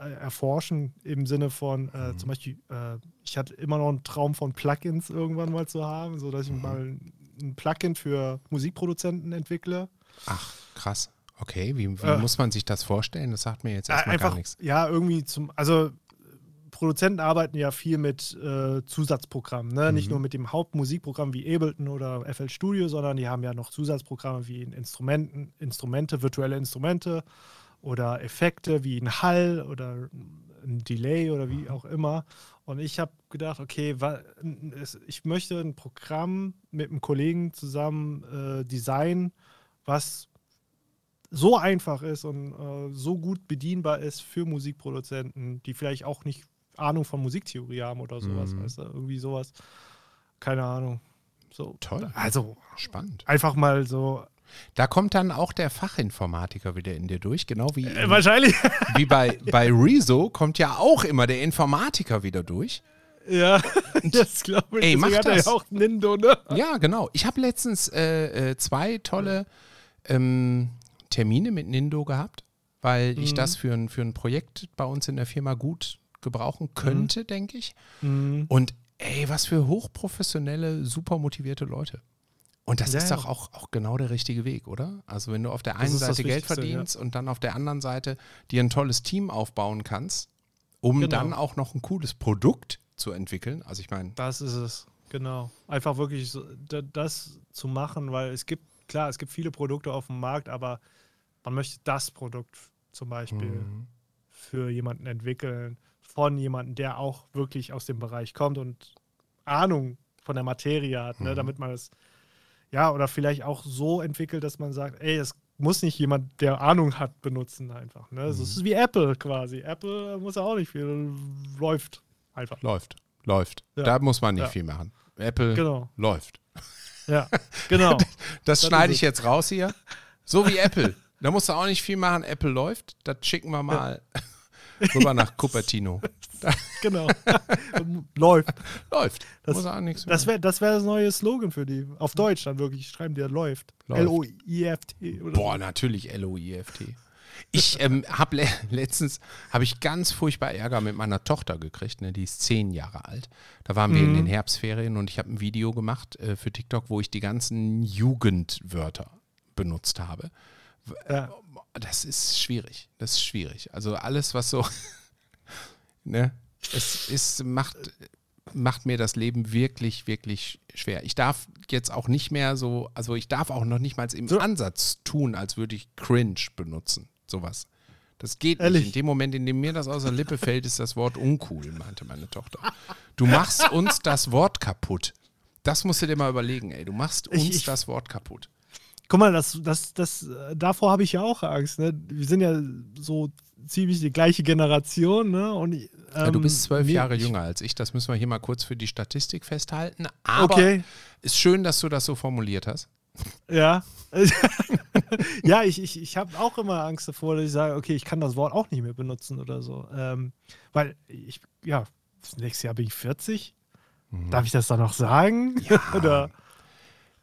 äh, erforschen im Sinne von Mhm. äh, zum Beispiel, äh, ich hatte immer noch einen Traum von Plugins irgendwann mal zu haben, sodass Mhm. ich mal ein Plugin für Musikproduzenten entwickle. Ach, krass. Okay, wie, wie Äh. muss man sich das vorstellen? Das sagt mir jetzt erstmal gar einfach, nichts. ja, irgendwie zum, also Produzenten arbeiten ja viel mit äh, Zusatzprogrammen, ne? nicht Mhm. nur mit dem Hauptmusikprogramm wie Ableton oder FL Studio, sondern die haben ja noch Zusatzprogramme wie in Instrumenten, Instrumente, virtuelle Instrumente oder Effekte wie ein Hall oder ein Delay oder wie auch immer. Und ich habe gedacht, okay, ich möchte ein Programm mit einem Kollegen zusammen äh, designen, was so einfach ist und äh, so gut bedienbar ist für Musikproduzenten, die vielleicht auch nicht Ahnung von Musiktheorie haben oder sowas, Mhm. weißt du, irgendwie sowas. Keine Ahnung. So. Toll. Also Spannend. einfach mal so. Da kommt dann auch der Fachinformatiker wieder in dir durch, genau wie, Äh, wahrscheinlich. wie bei, bei Rezo kommt ja auch immer der Informatiker wieder durch. ja, das glaube ich. Ey, mach hat er das. ja auch Nindo, ne? Ja, genau. Ich habe letztens äh, äh, zwei tolle ähm, Termine mit Nindo gehabt, weil ich Mhm. das für ein, für ein Projekt bei uns in der Firma gut gebrauchen könnte, denke ich. Mhm. Und ey, was für hochprofessionelle, super motivierte Leute. Und das Ja, ist ja. doch auch, auch genau der richtige Weg, oder? Also wenn du auf der einen Seite Geld verdienst und dann auf der anderen Seite dir ein tolles Team aufbauen kannst, um Genau. dann auch noch ein cooles Produkt zu entwickeln. Also ich meine, Das ist es, genau. Einfach wirklich so, da- das zu machen, weil es gibt, klar, es gibt viele Produkte auf dem Markt, aber man möchte das Produkt zum Beispiel Mhm. für jemanden entwickeln, von jemandem, der auch wirklich aus dem Bereich kommt und Ahnung von der Materie hat, ne, Mhm. damit man es, ja, oder vielleicht auch so entwickelt, dass man sagt, ey, es muss nicht jemand, der Ahnung hat, benutzen einfach. Ne? Es Mhm. ist wie Apple quasi. Apple muss ja auch nicht viel, läuft einfach. läuft, läuft. Ja. Da muss man nicht Ja. viel machen. Apple Genau. läuft. Ja, genau. Das Das schneide ich jetzt raus hier. So wie Apple. Da musst du auch nicht viel machen. Apple läuft. Das schicken wir mal rüber nach Cupertino. genau. läuft. Läuft. Das- Muss auch nichts Das wäre das, wär das neue Slogan für die. Auf Deutsch dann wirklich schreiben die, läuft. Läuft. L-O-I-F-T. Boah, natürlich L-O-I-F-T. Ich ähm, habe le letztens habe ich ganz furchtbar Ärger mit meiner Tochter gekriegt. Ne? Die ist zehn Jahre alt. Da waren wir in Mhm. den Herbstferien und ich habe ein Video gemacht äh, für TikTok, wo ich die ganzen Jugendwörter benutzt habe. Ja. Das ist schwierig. Das ist schwierig. Also alles, was so, ne, es ist, macht, macht mir das Leben wirklich, wirklich schwer. Ich darf jetzt auch nicht mehr so, also ich darf auch noch nicht mal im So. Ansatz tun, als würde ich cringe benutzen. Sowas. Das geht Ehrlich? nicht. In dem Moment, in dem mir das aus der Lippe fällt, ist das Wort uncool, meinte meine Tochter. Du machst uns das Wort kaputt. Das musst du dir mal überlegen, ey. Du machst uns Ich- ich- das Wort kaputt. Guck mal, das, das, das, äh, davor habe ich ja auch Angst. Ne? Wir sind ja so ziemlich die gleiche Generation. Ne? Und, ähm, Ja, du bist zwölf mir- Jahre jünger als ich. Das müssen wir hier mal kurz für die Statistik festhalten. Aber Okay, ist schön, dass du das so formuliert hast. ja. ja, ich, ich, ich habe auch immer Angst davor, dass ich sage, okay, ich kann das Wort auch nicht mehr benutzen oder so. Ähm, weil ich, ja, nächstes Jahr bin ich 40. Darf ich das dann noch sagen? oder?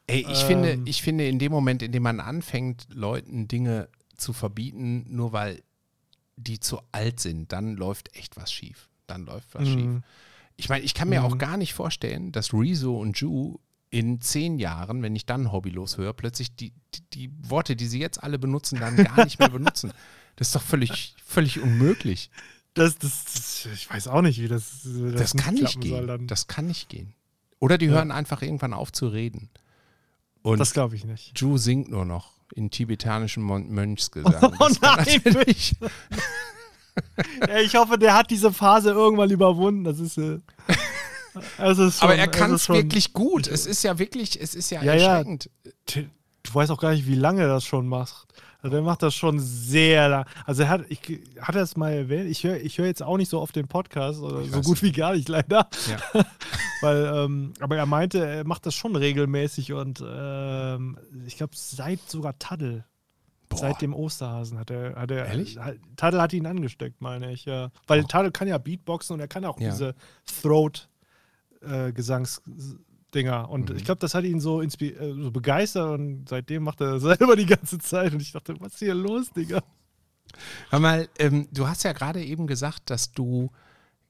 Ey, ich, Ähm. finde, ich finde, in dem Moment, in dem man anfängt, Leuten Dinge zu verbieten, nur weil die zu alt sind, dann läuft echt was schief. Dann läuft was schief. Mhm. Ich meine, ich kann mir auch Mhm. gar nicht vorstellen, dass Rezo und Ju in zehn Jahren, wenn ich dann hobbylos höre, plötzlich die, die, die Worte, die sie jetzt alle benutzen, dann gar nicht mehr benutzen. Das ist doch völlig, völlig unmöglich. Das, das, das, ich weiß auch nicht, wie das, äh, Das, kann nicht gehen. dann. Das kann nicht gehen. Oder die Ja. hören einfach irgendwann auf zu reden. Und Das glaube ich nicht. Ju singt nur noch in tibetanischen Mon Mönchsgesang. Oh Das nein, natürlich- ich hoffe, der hat diese Phase irgendwann überwunden. Das ist. Äh, ist Aber schon- er kann es schon- wirklich gut. Es ist ja wirklich, es ist ja, Ja, ja. erschreckend. Du weißt auch gar nicht, wie lange er das schon macht. Also der macht das schon sehr lang. Also er hat, ich hat er es mal erwähnt. Ich höre ich hör jetzt auch nicht so oft den Podcast, oder Ich so gut wie gar nicht leider. Ja. Weil, ähm, aber er meinte, er macht das schon regelmäßig und ähm, ich glaube seit sogar Taddel. Seit dem Osterhasen hat er, hat er Ehrlich? Taddel hat ihn angesteckt, meine ich, ja. Weil Taddel kann ja Beatboxen und er kann auch Ja. diese Throat-Gesangsdinger. und Mhm. ich glaube, das hat ihn so, äh, so begeistert und seitdem macht er das selber die ganze Zeit. Und ich dachte, was ist hier los, Digga? Hör mal, ähm, du hast ja gerade eben gesagt, dass du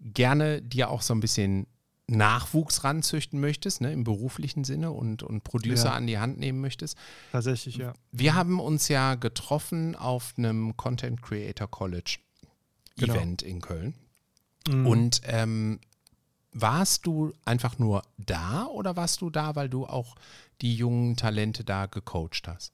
gerne dir auch so ein bisschen Nachwuchs ranzüchten möchtest, ne, im beruflichen Sinne und, und Producer Ja. an die Hand nehmen möchtest. Tatsächlich, ja. Wir haben uns ja getroffen auf einem Content Creator College Genau. Event in Köln. Mhm. Und ähm, warst du einfach nur da oder warst du da, weil du auch die jungen Talente da gecoacht hast?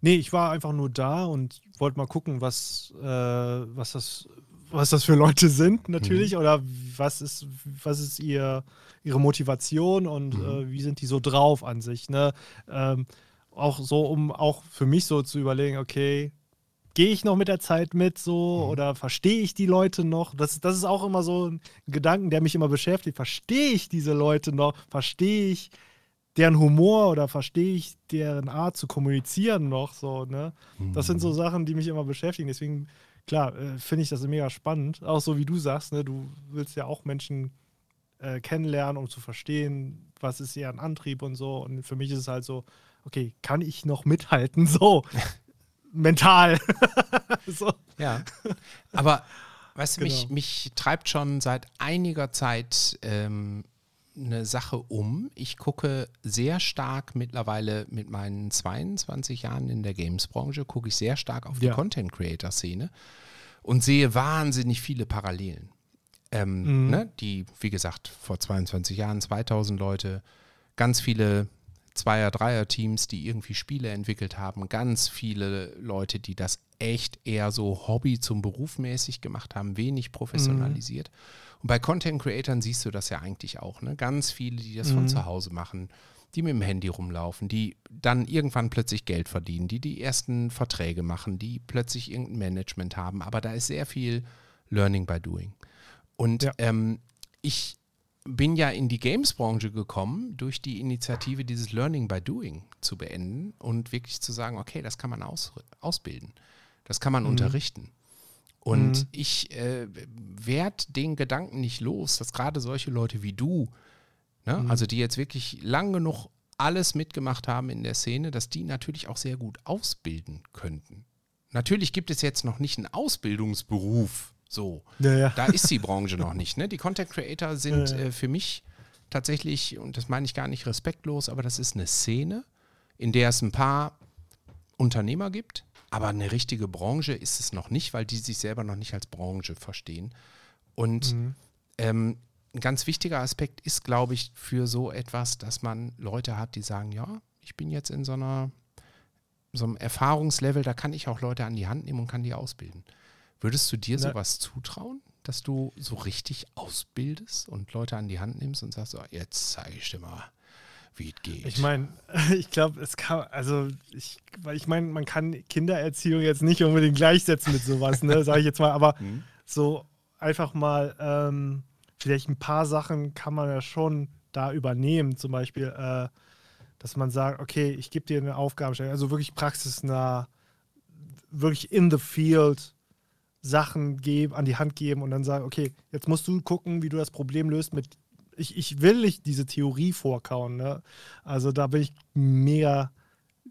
Nee, ich war einfach nur da und wollte mal gucken, was, äh, was, das, was das für Leute sind, natürlich. Oder was ist, was ist ihr, ihre Motivation und Mhm. äh, wie sind die so drauf an sich. Ne? Ähm, auch so, um auch für mich so zu überlegen, okay, gehe ich noch mit der Zeit mit so oder verstehe ich die Leute noch? Das, das ist auch immer so ein Gedanken, der mich immer beschäftigt. Verstehe ich diese Leute noch? Verstehe ich deren Humor oder verstehe ich deren Art zu kommunizieren noch so, ne? Das sind so Sachen, die mich immer beschäftigen. Deswegen, klar, äh, finde ich das mega spannend. Auch so wie du sagst, ne? Du willst ja auch Menschen äh, kennenlernen, um zu verstehen, was ist deren Antrieb und so. Und für mich ist es halt so, okay, kann ich noch mithalten? So. Mental. so. Ja. Aber weißt du, mich, Genau. mich treibt schon seit einiger Zeit ähm, eine Sache um. Ich gucke sehr stark mittlerweile mit meinen 22 Jahren in der Games-Branche, gucke ich sehr stark auf die Ja. Content-Creator-Szene und sehe wahnsinnig viele Parallelen. Ähm, Mhm. ne, die, wie gesagt, vor 22 Jahren 2000 Leute, ganz viele Zweier-, Dreier-Teams, die irgendwie Spiele entwickelt haben, ganz viele Leute, die das echt eher so Hobby zum Beruf mäßig gemacht haben, wenig professionalisiert. Und bei Content-Creatern siehst du das ja eigentlich auch, ne? Ganz viele, die das von Mhm. zu Hause machen, die mit dem Handy rumlaufen, die dann irgendwann plötzlich Geld verdienen, die die ersten Verträge machen, die plötzlich irgendein Management haben. Aber da ist sehr viel Learning by Doing. Und Ja. ähm, ich bin ja in die Games-Branche gekommen durch die Initiative, dieses Learning by Doing zu beenden und wirklich zu sagen, okay, das kann man aus, ausbilden, das kann man unterrichten. Und Mhm. ich äh, werde den Gedanken nicht los, dass gerade solche Leute wie du, ne, also die jetzt wirklich lang genug alles mitgemacht haben in der Szene, dass die natürlich auch sehr gut ausbilden könnten. Natürlich gibt es jetzt noch nicht einen Ausbildungsberuf, so. Ja, ja. Da ist die Branche noch nicht. Ne? Die Content Creator sind Ja, ja. äh, für mich tatsächlich, und das meine ich gar nicht respektlos, aber das ist eine Szene, in der es ein paar Unternehmer gibt, aber eine richtige Branche ist es noch nicht, weil die sich selber noch nicht als Branche verstehen. Und Mhm. ähm, ein ganz wichtiger Aspekt ist, glaube ich, für so etwas, dass man Leute hat, die sagen, ja, ich bin jetzt in so einer so einem Erfahrungslevel, da kann ich auch Leute an die Hand nehmen und kann die ausbilden. Würdest du dir Na- sowas zutrauen, dass du so richtig ausbildest und Leute an die Hand nimmst und sagst, so, jetzt zeige ich dir mal, wie es geht? Ich meine, ich glaube, es kann, also ich, ich meine, man kann Kindererziehung jetzt nicht unbedingt gleichsetzen mit sowas, ne, sage ich jetzt mal, aber Hm? so einfach mal, ähm, vielleicht ein paar Sachen kann man ja schon da übernehmen, zum Beispiel, äh, dass man sagt, okay, ich gebe dir eine Aufgabenstellung, also wirklich praxisnah, wirklich in the field Sachen geben, an die Hand geben und dann sagen, okay, jetzt musst du gucken, wie du das Problem löst mit ich, ich will nicht diese Theorie vorkauen. Ne? Also da bin ich mega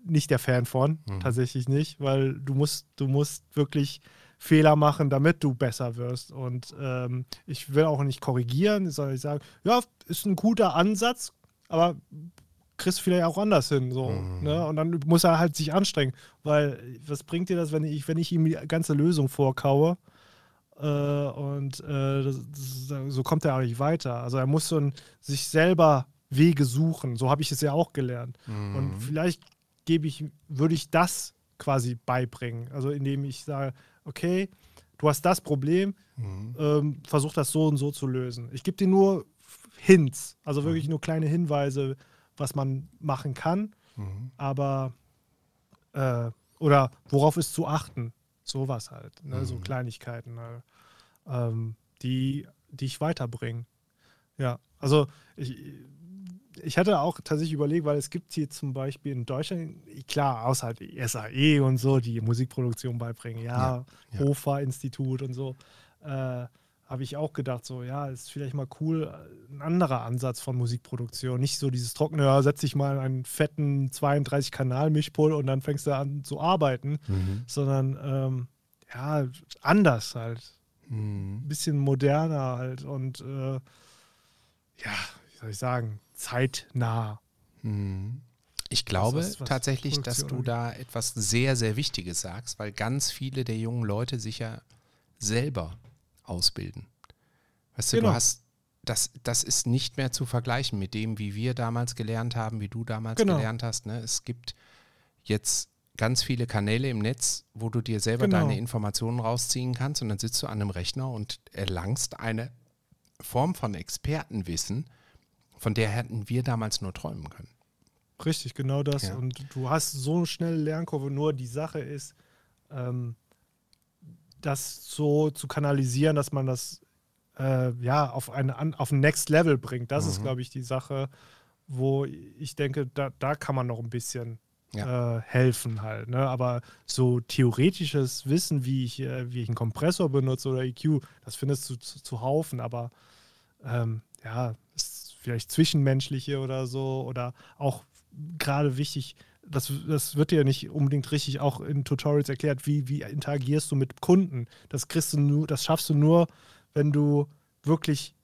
nicht der Fan von, mhm. tatsächlich nicht, weil du musst, du musst wirklich Fehler machen, damit du besser wirst. Und ähm, ich will auch nicht korrigieren, sondern ich sage, ja, ist ein guter Ansatz, aber kriegst du vielleicht auch anders hin. So, mhm. ne? Und dann muss er halt sich anstrengen. Weil was bringt dir das, wenn ich, wenn ich ihm die ganze Lösung vorkaue? Äh, und äh, das, das, so kommt er auch nicht weiter. Also er muss so ein, sich selber Wege suchen. So habe ich es ja auch gelernt. Mhm. Und vielleicht gebe ich, würde ich das quasi beibringen. Also indem ich sage, okay, du hast das Problem, mhm. ähm, versuch das so und so zu lösen. Ich gebe dir nur Hints, also wirklich mhm. nur kleine Hinweise, was man machen kann, mhm. aber äh, oder worauf ist zu achten, sowas halt, ne? so mhm. Kleinigkeiten, ne? ähm, die, die ich weiterbringen. Ja, also ich, ich hatte auch tatsächlich überlegt, weil es gibt hier zum Beispiel in Deutschland, klar, außer halt die SAE und so, die Musikproduktion beibringen, ja, ja, ja. Hofer-Institut und so, äh, habe ich auch gedacht, so, ja, ist vielleicht mal cool, äh, ein anderer Ansatz von Musikproduktion. Nicht so dieses trockene, ja, setz dich mal in einen fetten 32-Kanal-Mischpult und dann fängst du an zu arbeiten, mhm. sondern ähm, ja, anders halt. Mhm. Ein bisschen moderner halt und äh, ja, wie soll ich sagen, zeitnah. Mhm. Ich glaube was, was tatsächlich, dass du da etwas sehr, sehr Wichtiges sagst, weil ganz viele der jungen Leute sich ja selber ausbilden. Weißt du, genau. du hast, das, das ist nicht mehr zu vergleichen mit dem, wie wir damals gelernt haben, wie du damals genau. gelernt hast. Ne? Es gibt jetzt ganz viele Kanäle im Netz, wo du dir selber genau. deine Informationen rausziehen kannst und dann sitzt du an einem Rechner und erlangst eine Form von Expertenwissen, von der hätten wir damals nur träumen können. Richtig, genau das. Ja. Und du hast so eine schnelle Lernkurve, nur die Sache ist, ähm, das so zu kanalisieren, dass man das äh, ja auf, eine, auf ein Next Level bringt. Das mhm. ist, glaube ich, die Sache, wo ich denke, da, da kann man noch ein bisschen ja. äh, helfen halt. Ne? Aber so theoretisches Wissen, wie ich, äh, wie ich einen Kompressor benutze oder EQ, das findest du zu, zu Haufen, aber ähm, ja, vielleicht zwischenmenschliche oder so oder auch gerade wichtig, das, das wird dir ja nicht unbedingt richtig auch in Tutorials erklärt, wie, wie interagierst du mit Kunden. Das kriegst du nur, das schaffst du nur, wenn du wirklich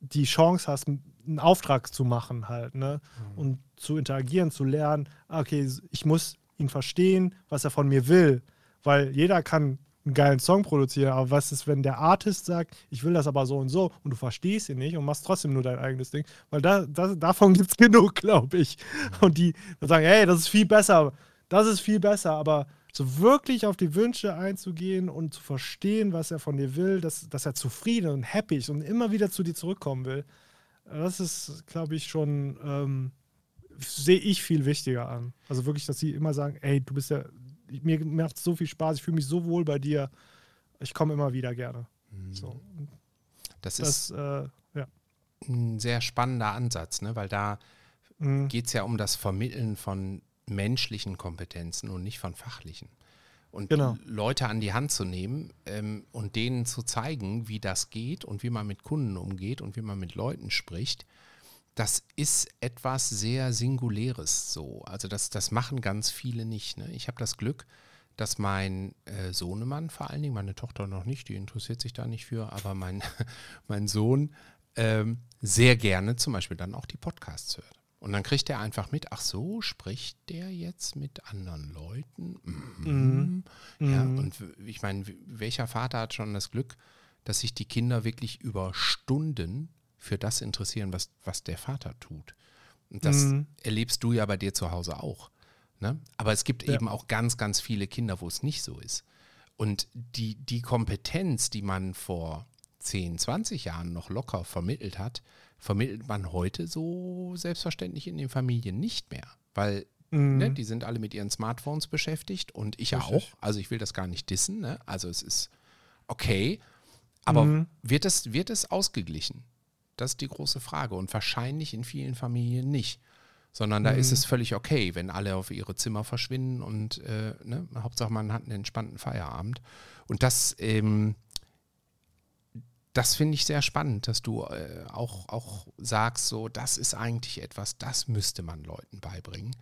die Chance hast, einen Auftrag zu machen halt, ne? Mhm. Und zu interagieren, zu lernen, ah, okay, ich muss ihn verstehen, was er von mir will. Weil jeder kann einen geilen Song produzieren, aber was ist, wenn der Artist sagt, ich will das aber so und so und du verstehst ihn nicht und machst trotzdem nur dein eigenes Ding? Weil da, da davon gibt es genug, glaube ich. Und die sagen, hey, das ist viel besser, das ist viel besser, aber so wirklich auf die Wünsche einzugehen und zu verstehen, was er von dir will, dass, dass er zufrieden und happy ist und immer wieder zu dir zurückkommen will, das ist, glaube ich, schon, ähm, sehe ich viel wichtiger an. Also wirklich, dass sie immer sagen, ey, du bist ja mir macht es so viel Spaß, ich fühle mich so wohl bei dir. Ich komme immer wieder gerne. Mhm. So. Das, das ist äh, ja. ein sehr spannender Ansatz, ne? weil da mhm. geht es ja um das Vermitteln von menschlichen Kompetenzen und nicht von fachlichen. Und genau. Leute an die Hand zu nehmen ähm, und denen zu zeigen, wie das geht und wie man mit Kunden umgeht und wie man mit Leuten spricht, das ist etwas sehr Singuläres so. Also das, das machen ganz viele nicht. Ne? Ich habe das Glück, dass mein äh, Sohnemann vor allen Dingen, meine Tochter noch nicht, die interessiert sich da nicht für, aber mein, mein Sohn ähm, sehr gerne zum Beispiel dann auch die Podcasts hört. Und dann kriegt er einfach mit, ach so, spricht der jetzt mit anderen Leuten? Mhm. Mhm. Ja, und ich meine, welcher Vater hat schon das Glück, dass sich die Kinder wirklich über Stunden für das interessieren, was, was der Vater tut. Und das mhm. erlebst du ja bei dir zu Hause auch. Ne? Aber es gibt ja. eben auch ganz, ganz viele Kinder, wo es nicht so ist. Und die, die Kompetenz, die man vor 10, 20 Jahren noch locker vermittelt hat, vermittelt man heute so selbstverständlich in den Familien nicht mehr. Weil mhm. ne, die sind alle mit ihren Smartphones beschäftigt und ich Richtig. auch. Also ich will das gar nicht dissen. Ne? Also es ist okay. Aber mhm. wird, es, wird es ausgeglichen? Das ist die große Frage. Und wahrscheinlich in vielen Familien nicht. Sondern da mhm. ist es völlig okay, wenn alle auf ihre Zimmer verschwinden und äh, ne, Hauptsache man hat einen entspannten Feierabend. Und das, ähm, das finde ich sehr spannend, dass du äh, auch, auch sagst, so, das ist eigentlich etwas, das müsste man Leuten beibringen.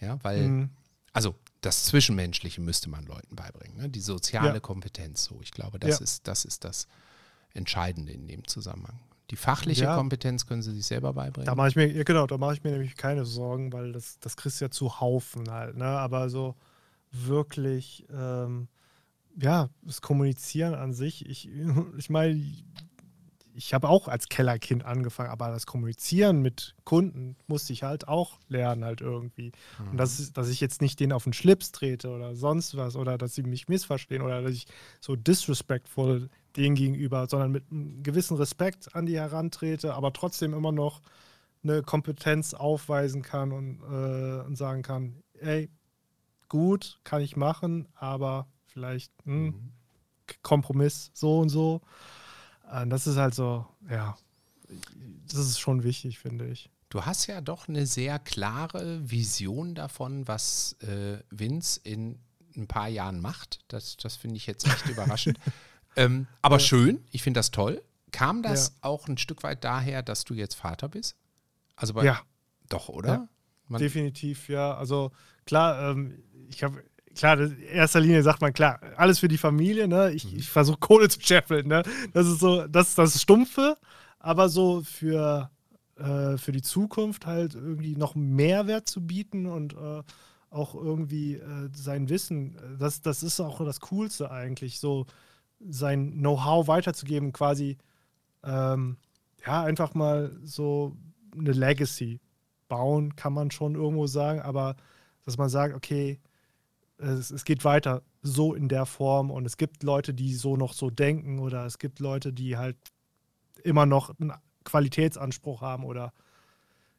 Ja, weil, Mhm. also das Zwischenmenschliche müsste man Leuten beibringen, ne? die soziale Ja. Kompetenz. So, ich glaube, das, Ja. ist, das ist das Entscheidende in dem Zusammenhang. Die fachliche Ja. Kompetenz können sie sich selber beibringen. Da mache ich mir, ja, genau, da mache ich mir nämlich keine Sorgen, weil das, das kriegst du ja zu Haufen halt, ne? Aber so wirklich, ähm, ja, das Kommunizieren an sich, ich, ich meine, ich habe auch als Kellerkind angefangen, aber das Kommunizieren mit Kunden musste ich halt auch lernen, halt irgendwie. Und das ist, dass ich jetzt nicht denen auf den Schlips trete oder sonst was oder dass sie mich missverstehen oder dass ich so disrespectful denen gegenüber, sondern mit einem gewissen Respekt an die herantrete, aber trotzdem immer noch eine Kompetenz aufweisen kann und, äh, und sagen kann, ey, gut, kann ich machen, aber vielleicht hm, Mhm. Kompromiss so und so. Äh, Das ist halt so, ja, das ist schon wichtig, finde ich. Du hast ja doch eine sehr klare Vision davon, was äh, Vince in ein paar Jahren macht. Das, das finde ich jetzt echt überraschend. Ähm, aber Ja. schön, ich finde das toll. Kam das Ja. auch ein Stück weit daher, dass du jetzt Vater bist? Also bei, Ja, doch, oder? Ja. Definitiv, ja. Also klar, ähm, ich habe klar, das- in erster Linie sagt man, klar, alles für die Familie, ne? Ich, ich versuche Kohle zu scheffeln, ne? Das ist so, das, das ist Stumpfe, aber so für, äh, für die Zukunft halt irgendwie noch Mehrwert zu bieten und äh, auch irgendwie äh, sein Wissen, das, das ist auch das Coolste eigentlich, so sein Know-how weiterzugeben, quasi ähm, ja, einfach mal so eine Legacy bauen, kann man schon irgendwo sagen, aber dass man sagt, okay, es, es geht weiter so in der Form und es gibt Leute, die so noch so denken oder es gibt Leute, die halt immer noch einen Qualitätsanspruch haben oder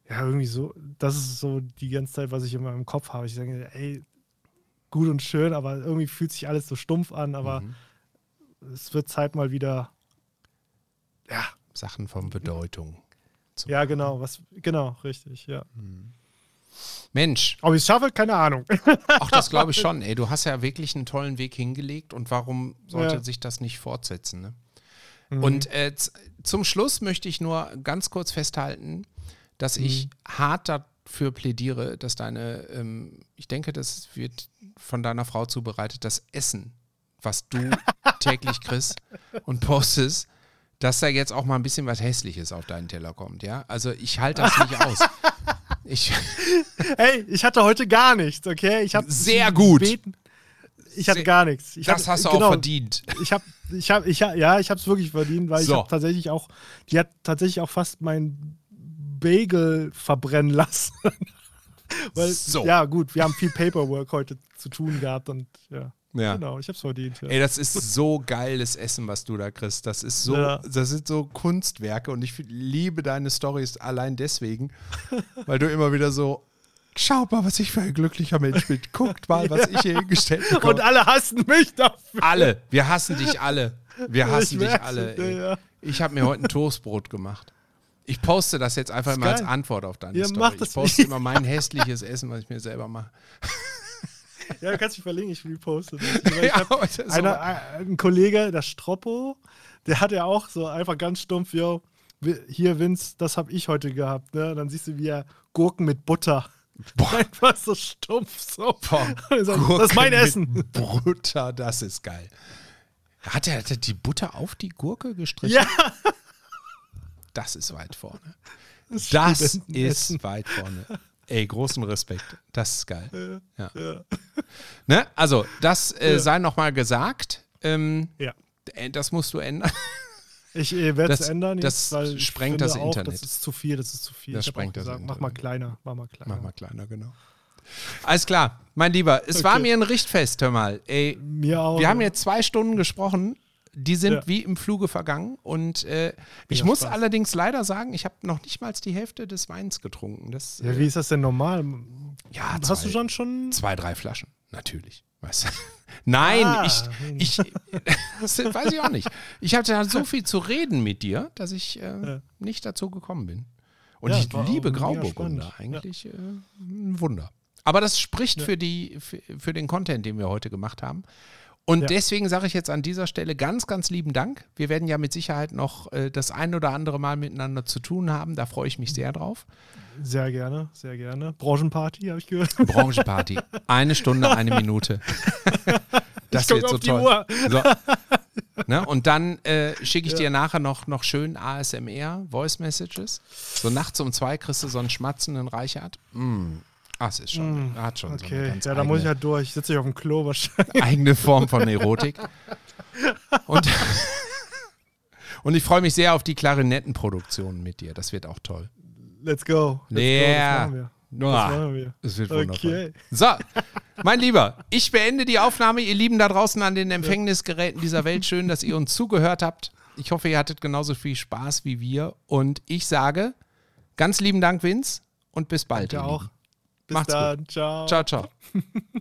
ja, irgendwie so, das ist so die ganze Zeit, was ich immer im Kopf habe. Ich denke, ey, gut und schön, aber irgendwie fühlt sich alles so stumpf an, aber Mhm. Es wird Zeit mal wieder, ja, Sachen von Bedeutung. zu ja, genau, was, genau, richtig, ja. Mensch, Ob ich es schaffe, keine Ahnung. auch das glaube ich schon. Ey, du hast ja wirklich einen tollen Weg hingelegt und warum sollte Ja. sich das nicht fortsetzen? Ne? Mhm. Und äh, zum Schluss möchte ich nur ganz kurz festhalten, dass ich Mhm. hart dafür plädiere, dass deine, ähm, ich denke, das wird von deiner Frau zubereitet, das Essen, was du täglich kriegst und postest, dass da jetzt auch mal ein bisschen was Hässliches auf deinen Teller kommt, ja? Also ich halte das nicht aus. Ich, Hey, ich hatte heute gar nichts, okay? Ich habe Sehr gut. Ich hatte Sehr- gar nichts. Ich das hab- hast du genau, auch verdient. Ich habe, ich habe, ich hab, ja, ich habe es wirklich verdient, weil So. ich habe tatsächlich auch, die hat tatsächlich auch fast meinen Bagel verbrennen lassen. weil, So. ja, gut, wir haben viel Paperwork heute zu tun gehabt und ja, Ja. genau, ich habe es verdient. Ja. Ey, das ist so geiles Essen, was du da kriegst. Das ist so, Ja. das sind so Kunstwerke und ich liebe deine Stories allein deswegen, weil du immer wieder so, schaut mal, was ich für ein glücklicher Mensch bin. Guckt mal, was ich hier hingestellt und bekomme. alle hassen mich dafür. Alle, wir hassen dich alle. Wir hassen dich alle. Ey. ja. Ich habe mir heute ein Toastbrot gemacht. Ich poste das jetzt einfach Ist immer als geil. Antwort auf deine Ja, Story. Ich poste immer mein hässliches Essen, was ich mir selber mache. Ja, du kannst mich verlinken, ich reposte das. Ja, einer, so- ein Kollege, der Stroppo, der hat ja auch so einfach ganz stumpf, yo, hier Vince, das habe ich heute gehabt. Ne? Dann siehst du, wie er Gurken mit Butter. Einfach so stumpf so. Boah, sagt, das ist mein Essen. Butter, das ist geil. Hat er, hat er die Butter auf die Gurke gestrichen? Ja, Das ist weit vorne. das, Das ist weit vorne. Ey, großen Respekt. Das ist geil. Ja. Ja. Ne? Also, das äh, Ja. sei nochmal gesagt. Ähm, Ja. äh, das musst du ändern. Ich äh, werde es Das- ändern das jetzt, ich sprengt das auch, Internet. Das ist zu viel, das ist zu viel. Das Ich sprengt das gesagt, Mach mal Internet. kleiner, mach mal kleiner. Mach mal kleiner, genau. Alles klar, mein Lieber. Es war Okay. mir ein Richtfest, hör mal. Ey, Mir auch. wir haben jetzt zwei Stunden gesprochen. Die sind Ja. wie im Fluge vergangen. Und äh, ich Ja, muss Spaß. allerdings leider sagen, ich habe noch nicht mal die Hälfte des Weins getrunken. Das, Ja, äh, wie ist das denn normal? ja, Hast du zwei- schon schon? Zwei, drei Flaschen, natürlich. Weißt du? Nein, Ah. ich, ich das weiß ich auch nicht. Ich hatte ja so viel zu reden mit dir, dass ich äh, nicht dazu gekommen bin. Und ich liebe Grauburgunder, eigentlich äh, ein Wunder. Aber das spricht für, die, für, für den Content, den wir heute gemacht haben. Und Ja. deswegen sage ich jetzt an dieser Stelle ganz, ganz lieben Dank. Wir werden ja mit Sicherheit noch äh, das ein oder andere Mal miteinander zu tun haben. Da freue ich mich sehr drauf. Sehr gerne, sehr gerne. Branchenparty, habe ich gehört. Branchenparty. Eine Stunde, eine Minute. Das guck wird so toll. So. Ne? Und dann äh, schicke ich dir nachher noch, noch schön ASMR, Voice Messages. So nachts um zwei kriegst du so einen schmatzenden Reichert. Mm. Ah, es ist schon, hat schon so eine Okay, ganz ja, da muss ich halt durch. Sitze ich auf dem Klo wahrscheinlich. eigene Form von Erotik. Und, und ich freue mich sehr auf die Klarinettenproduktion mit dir. Das wird auch toll. Let's go. Let's Yeah. go. Das machen wir. Das machen wir. Es wird wundervoll. Okay. So, mein Lieber, ich beende die Aufnahme. Ihr Lieben da draußen an den Empfängnisgeräten dieser Welt, schön, dass ihr uns zugehört habt. Ich hoffe, ihr hattet genauso viel Spaß wie wir. Und ich sage ganz lieben Dank, Vince, und bis bald. Ihr auch. Bis Macht's gut. dann. Ciao. Ciao, ciao.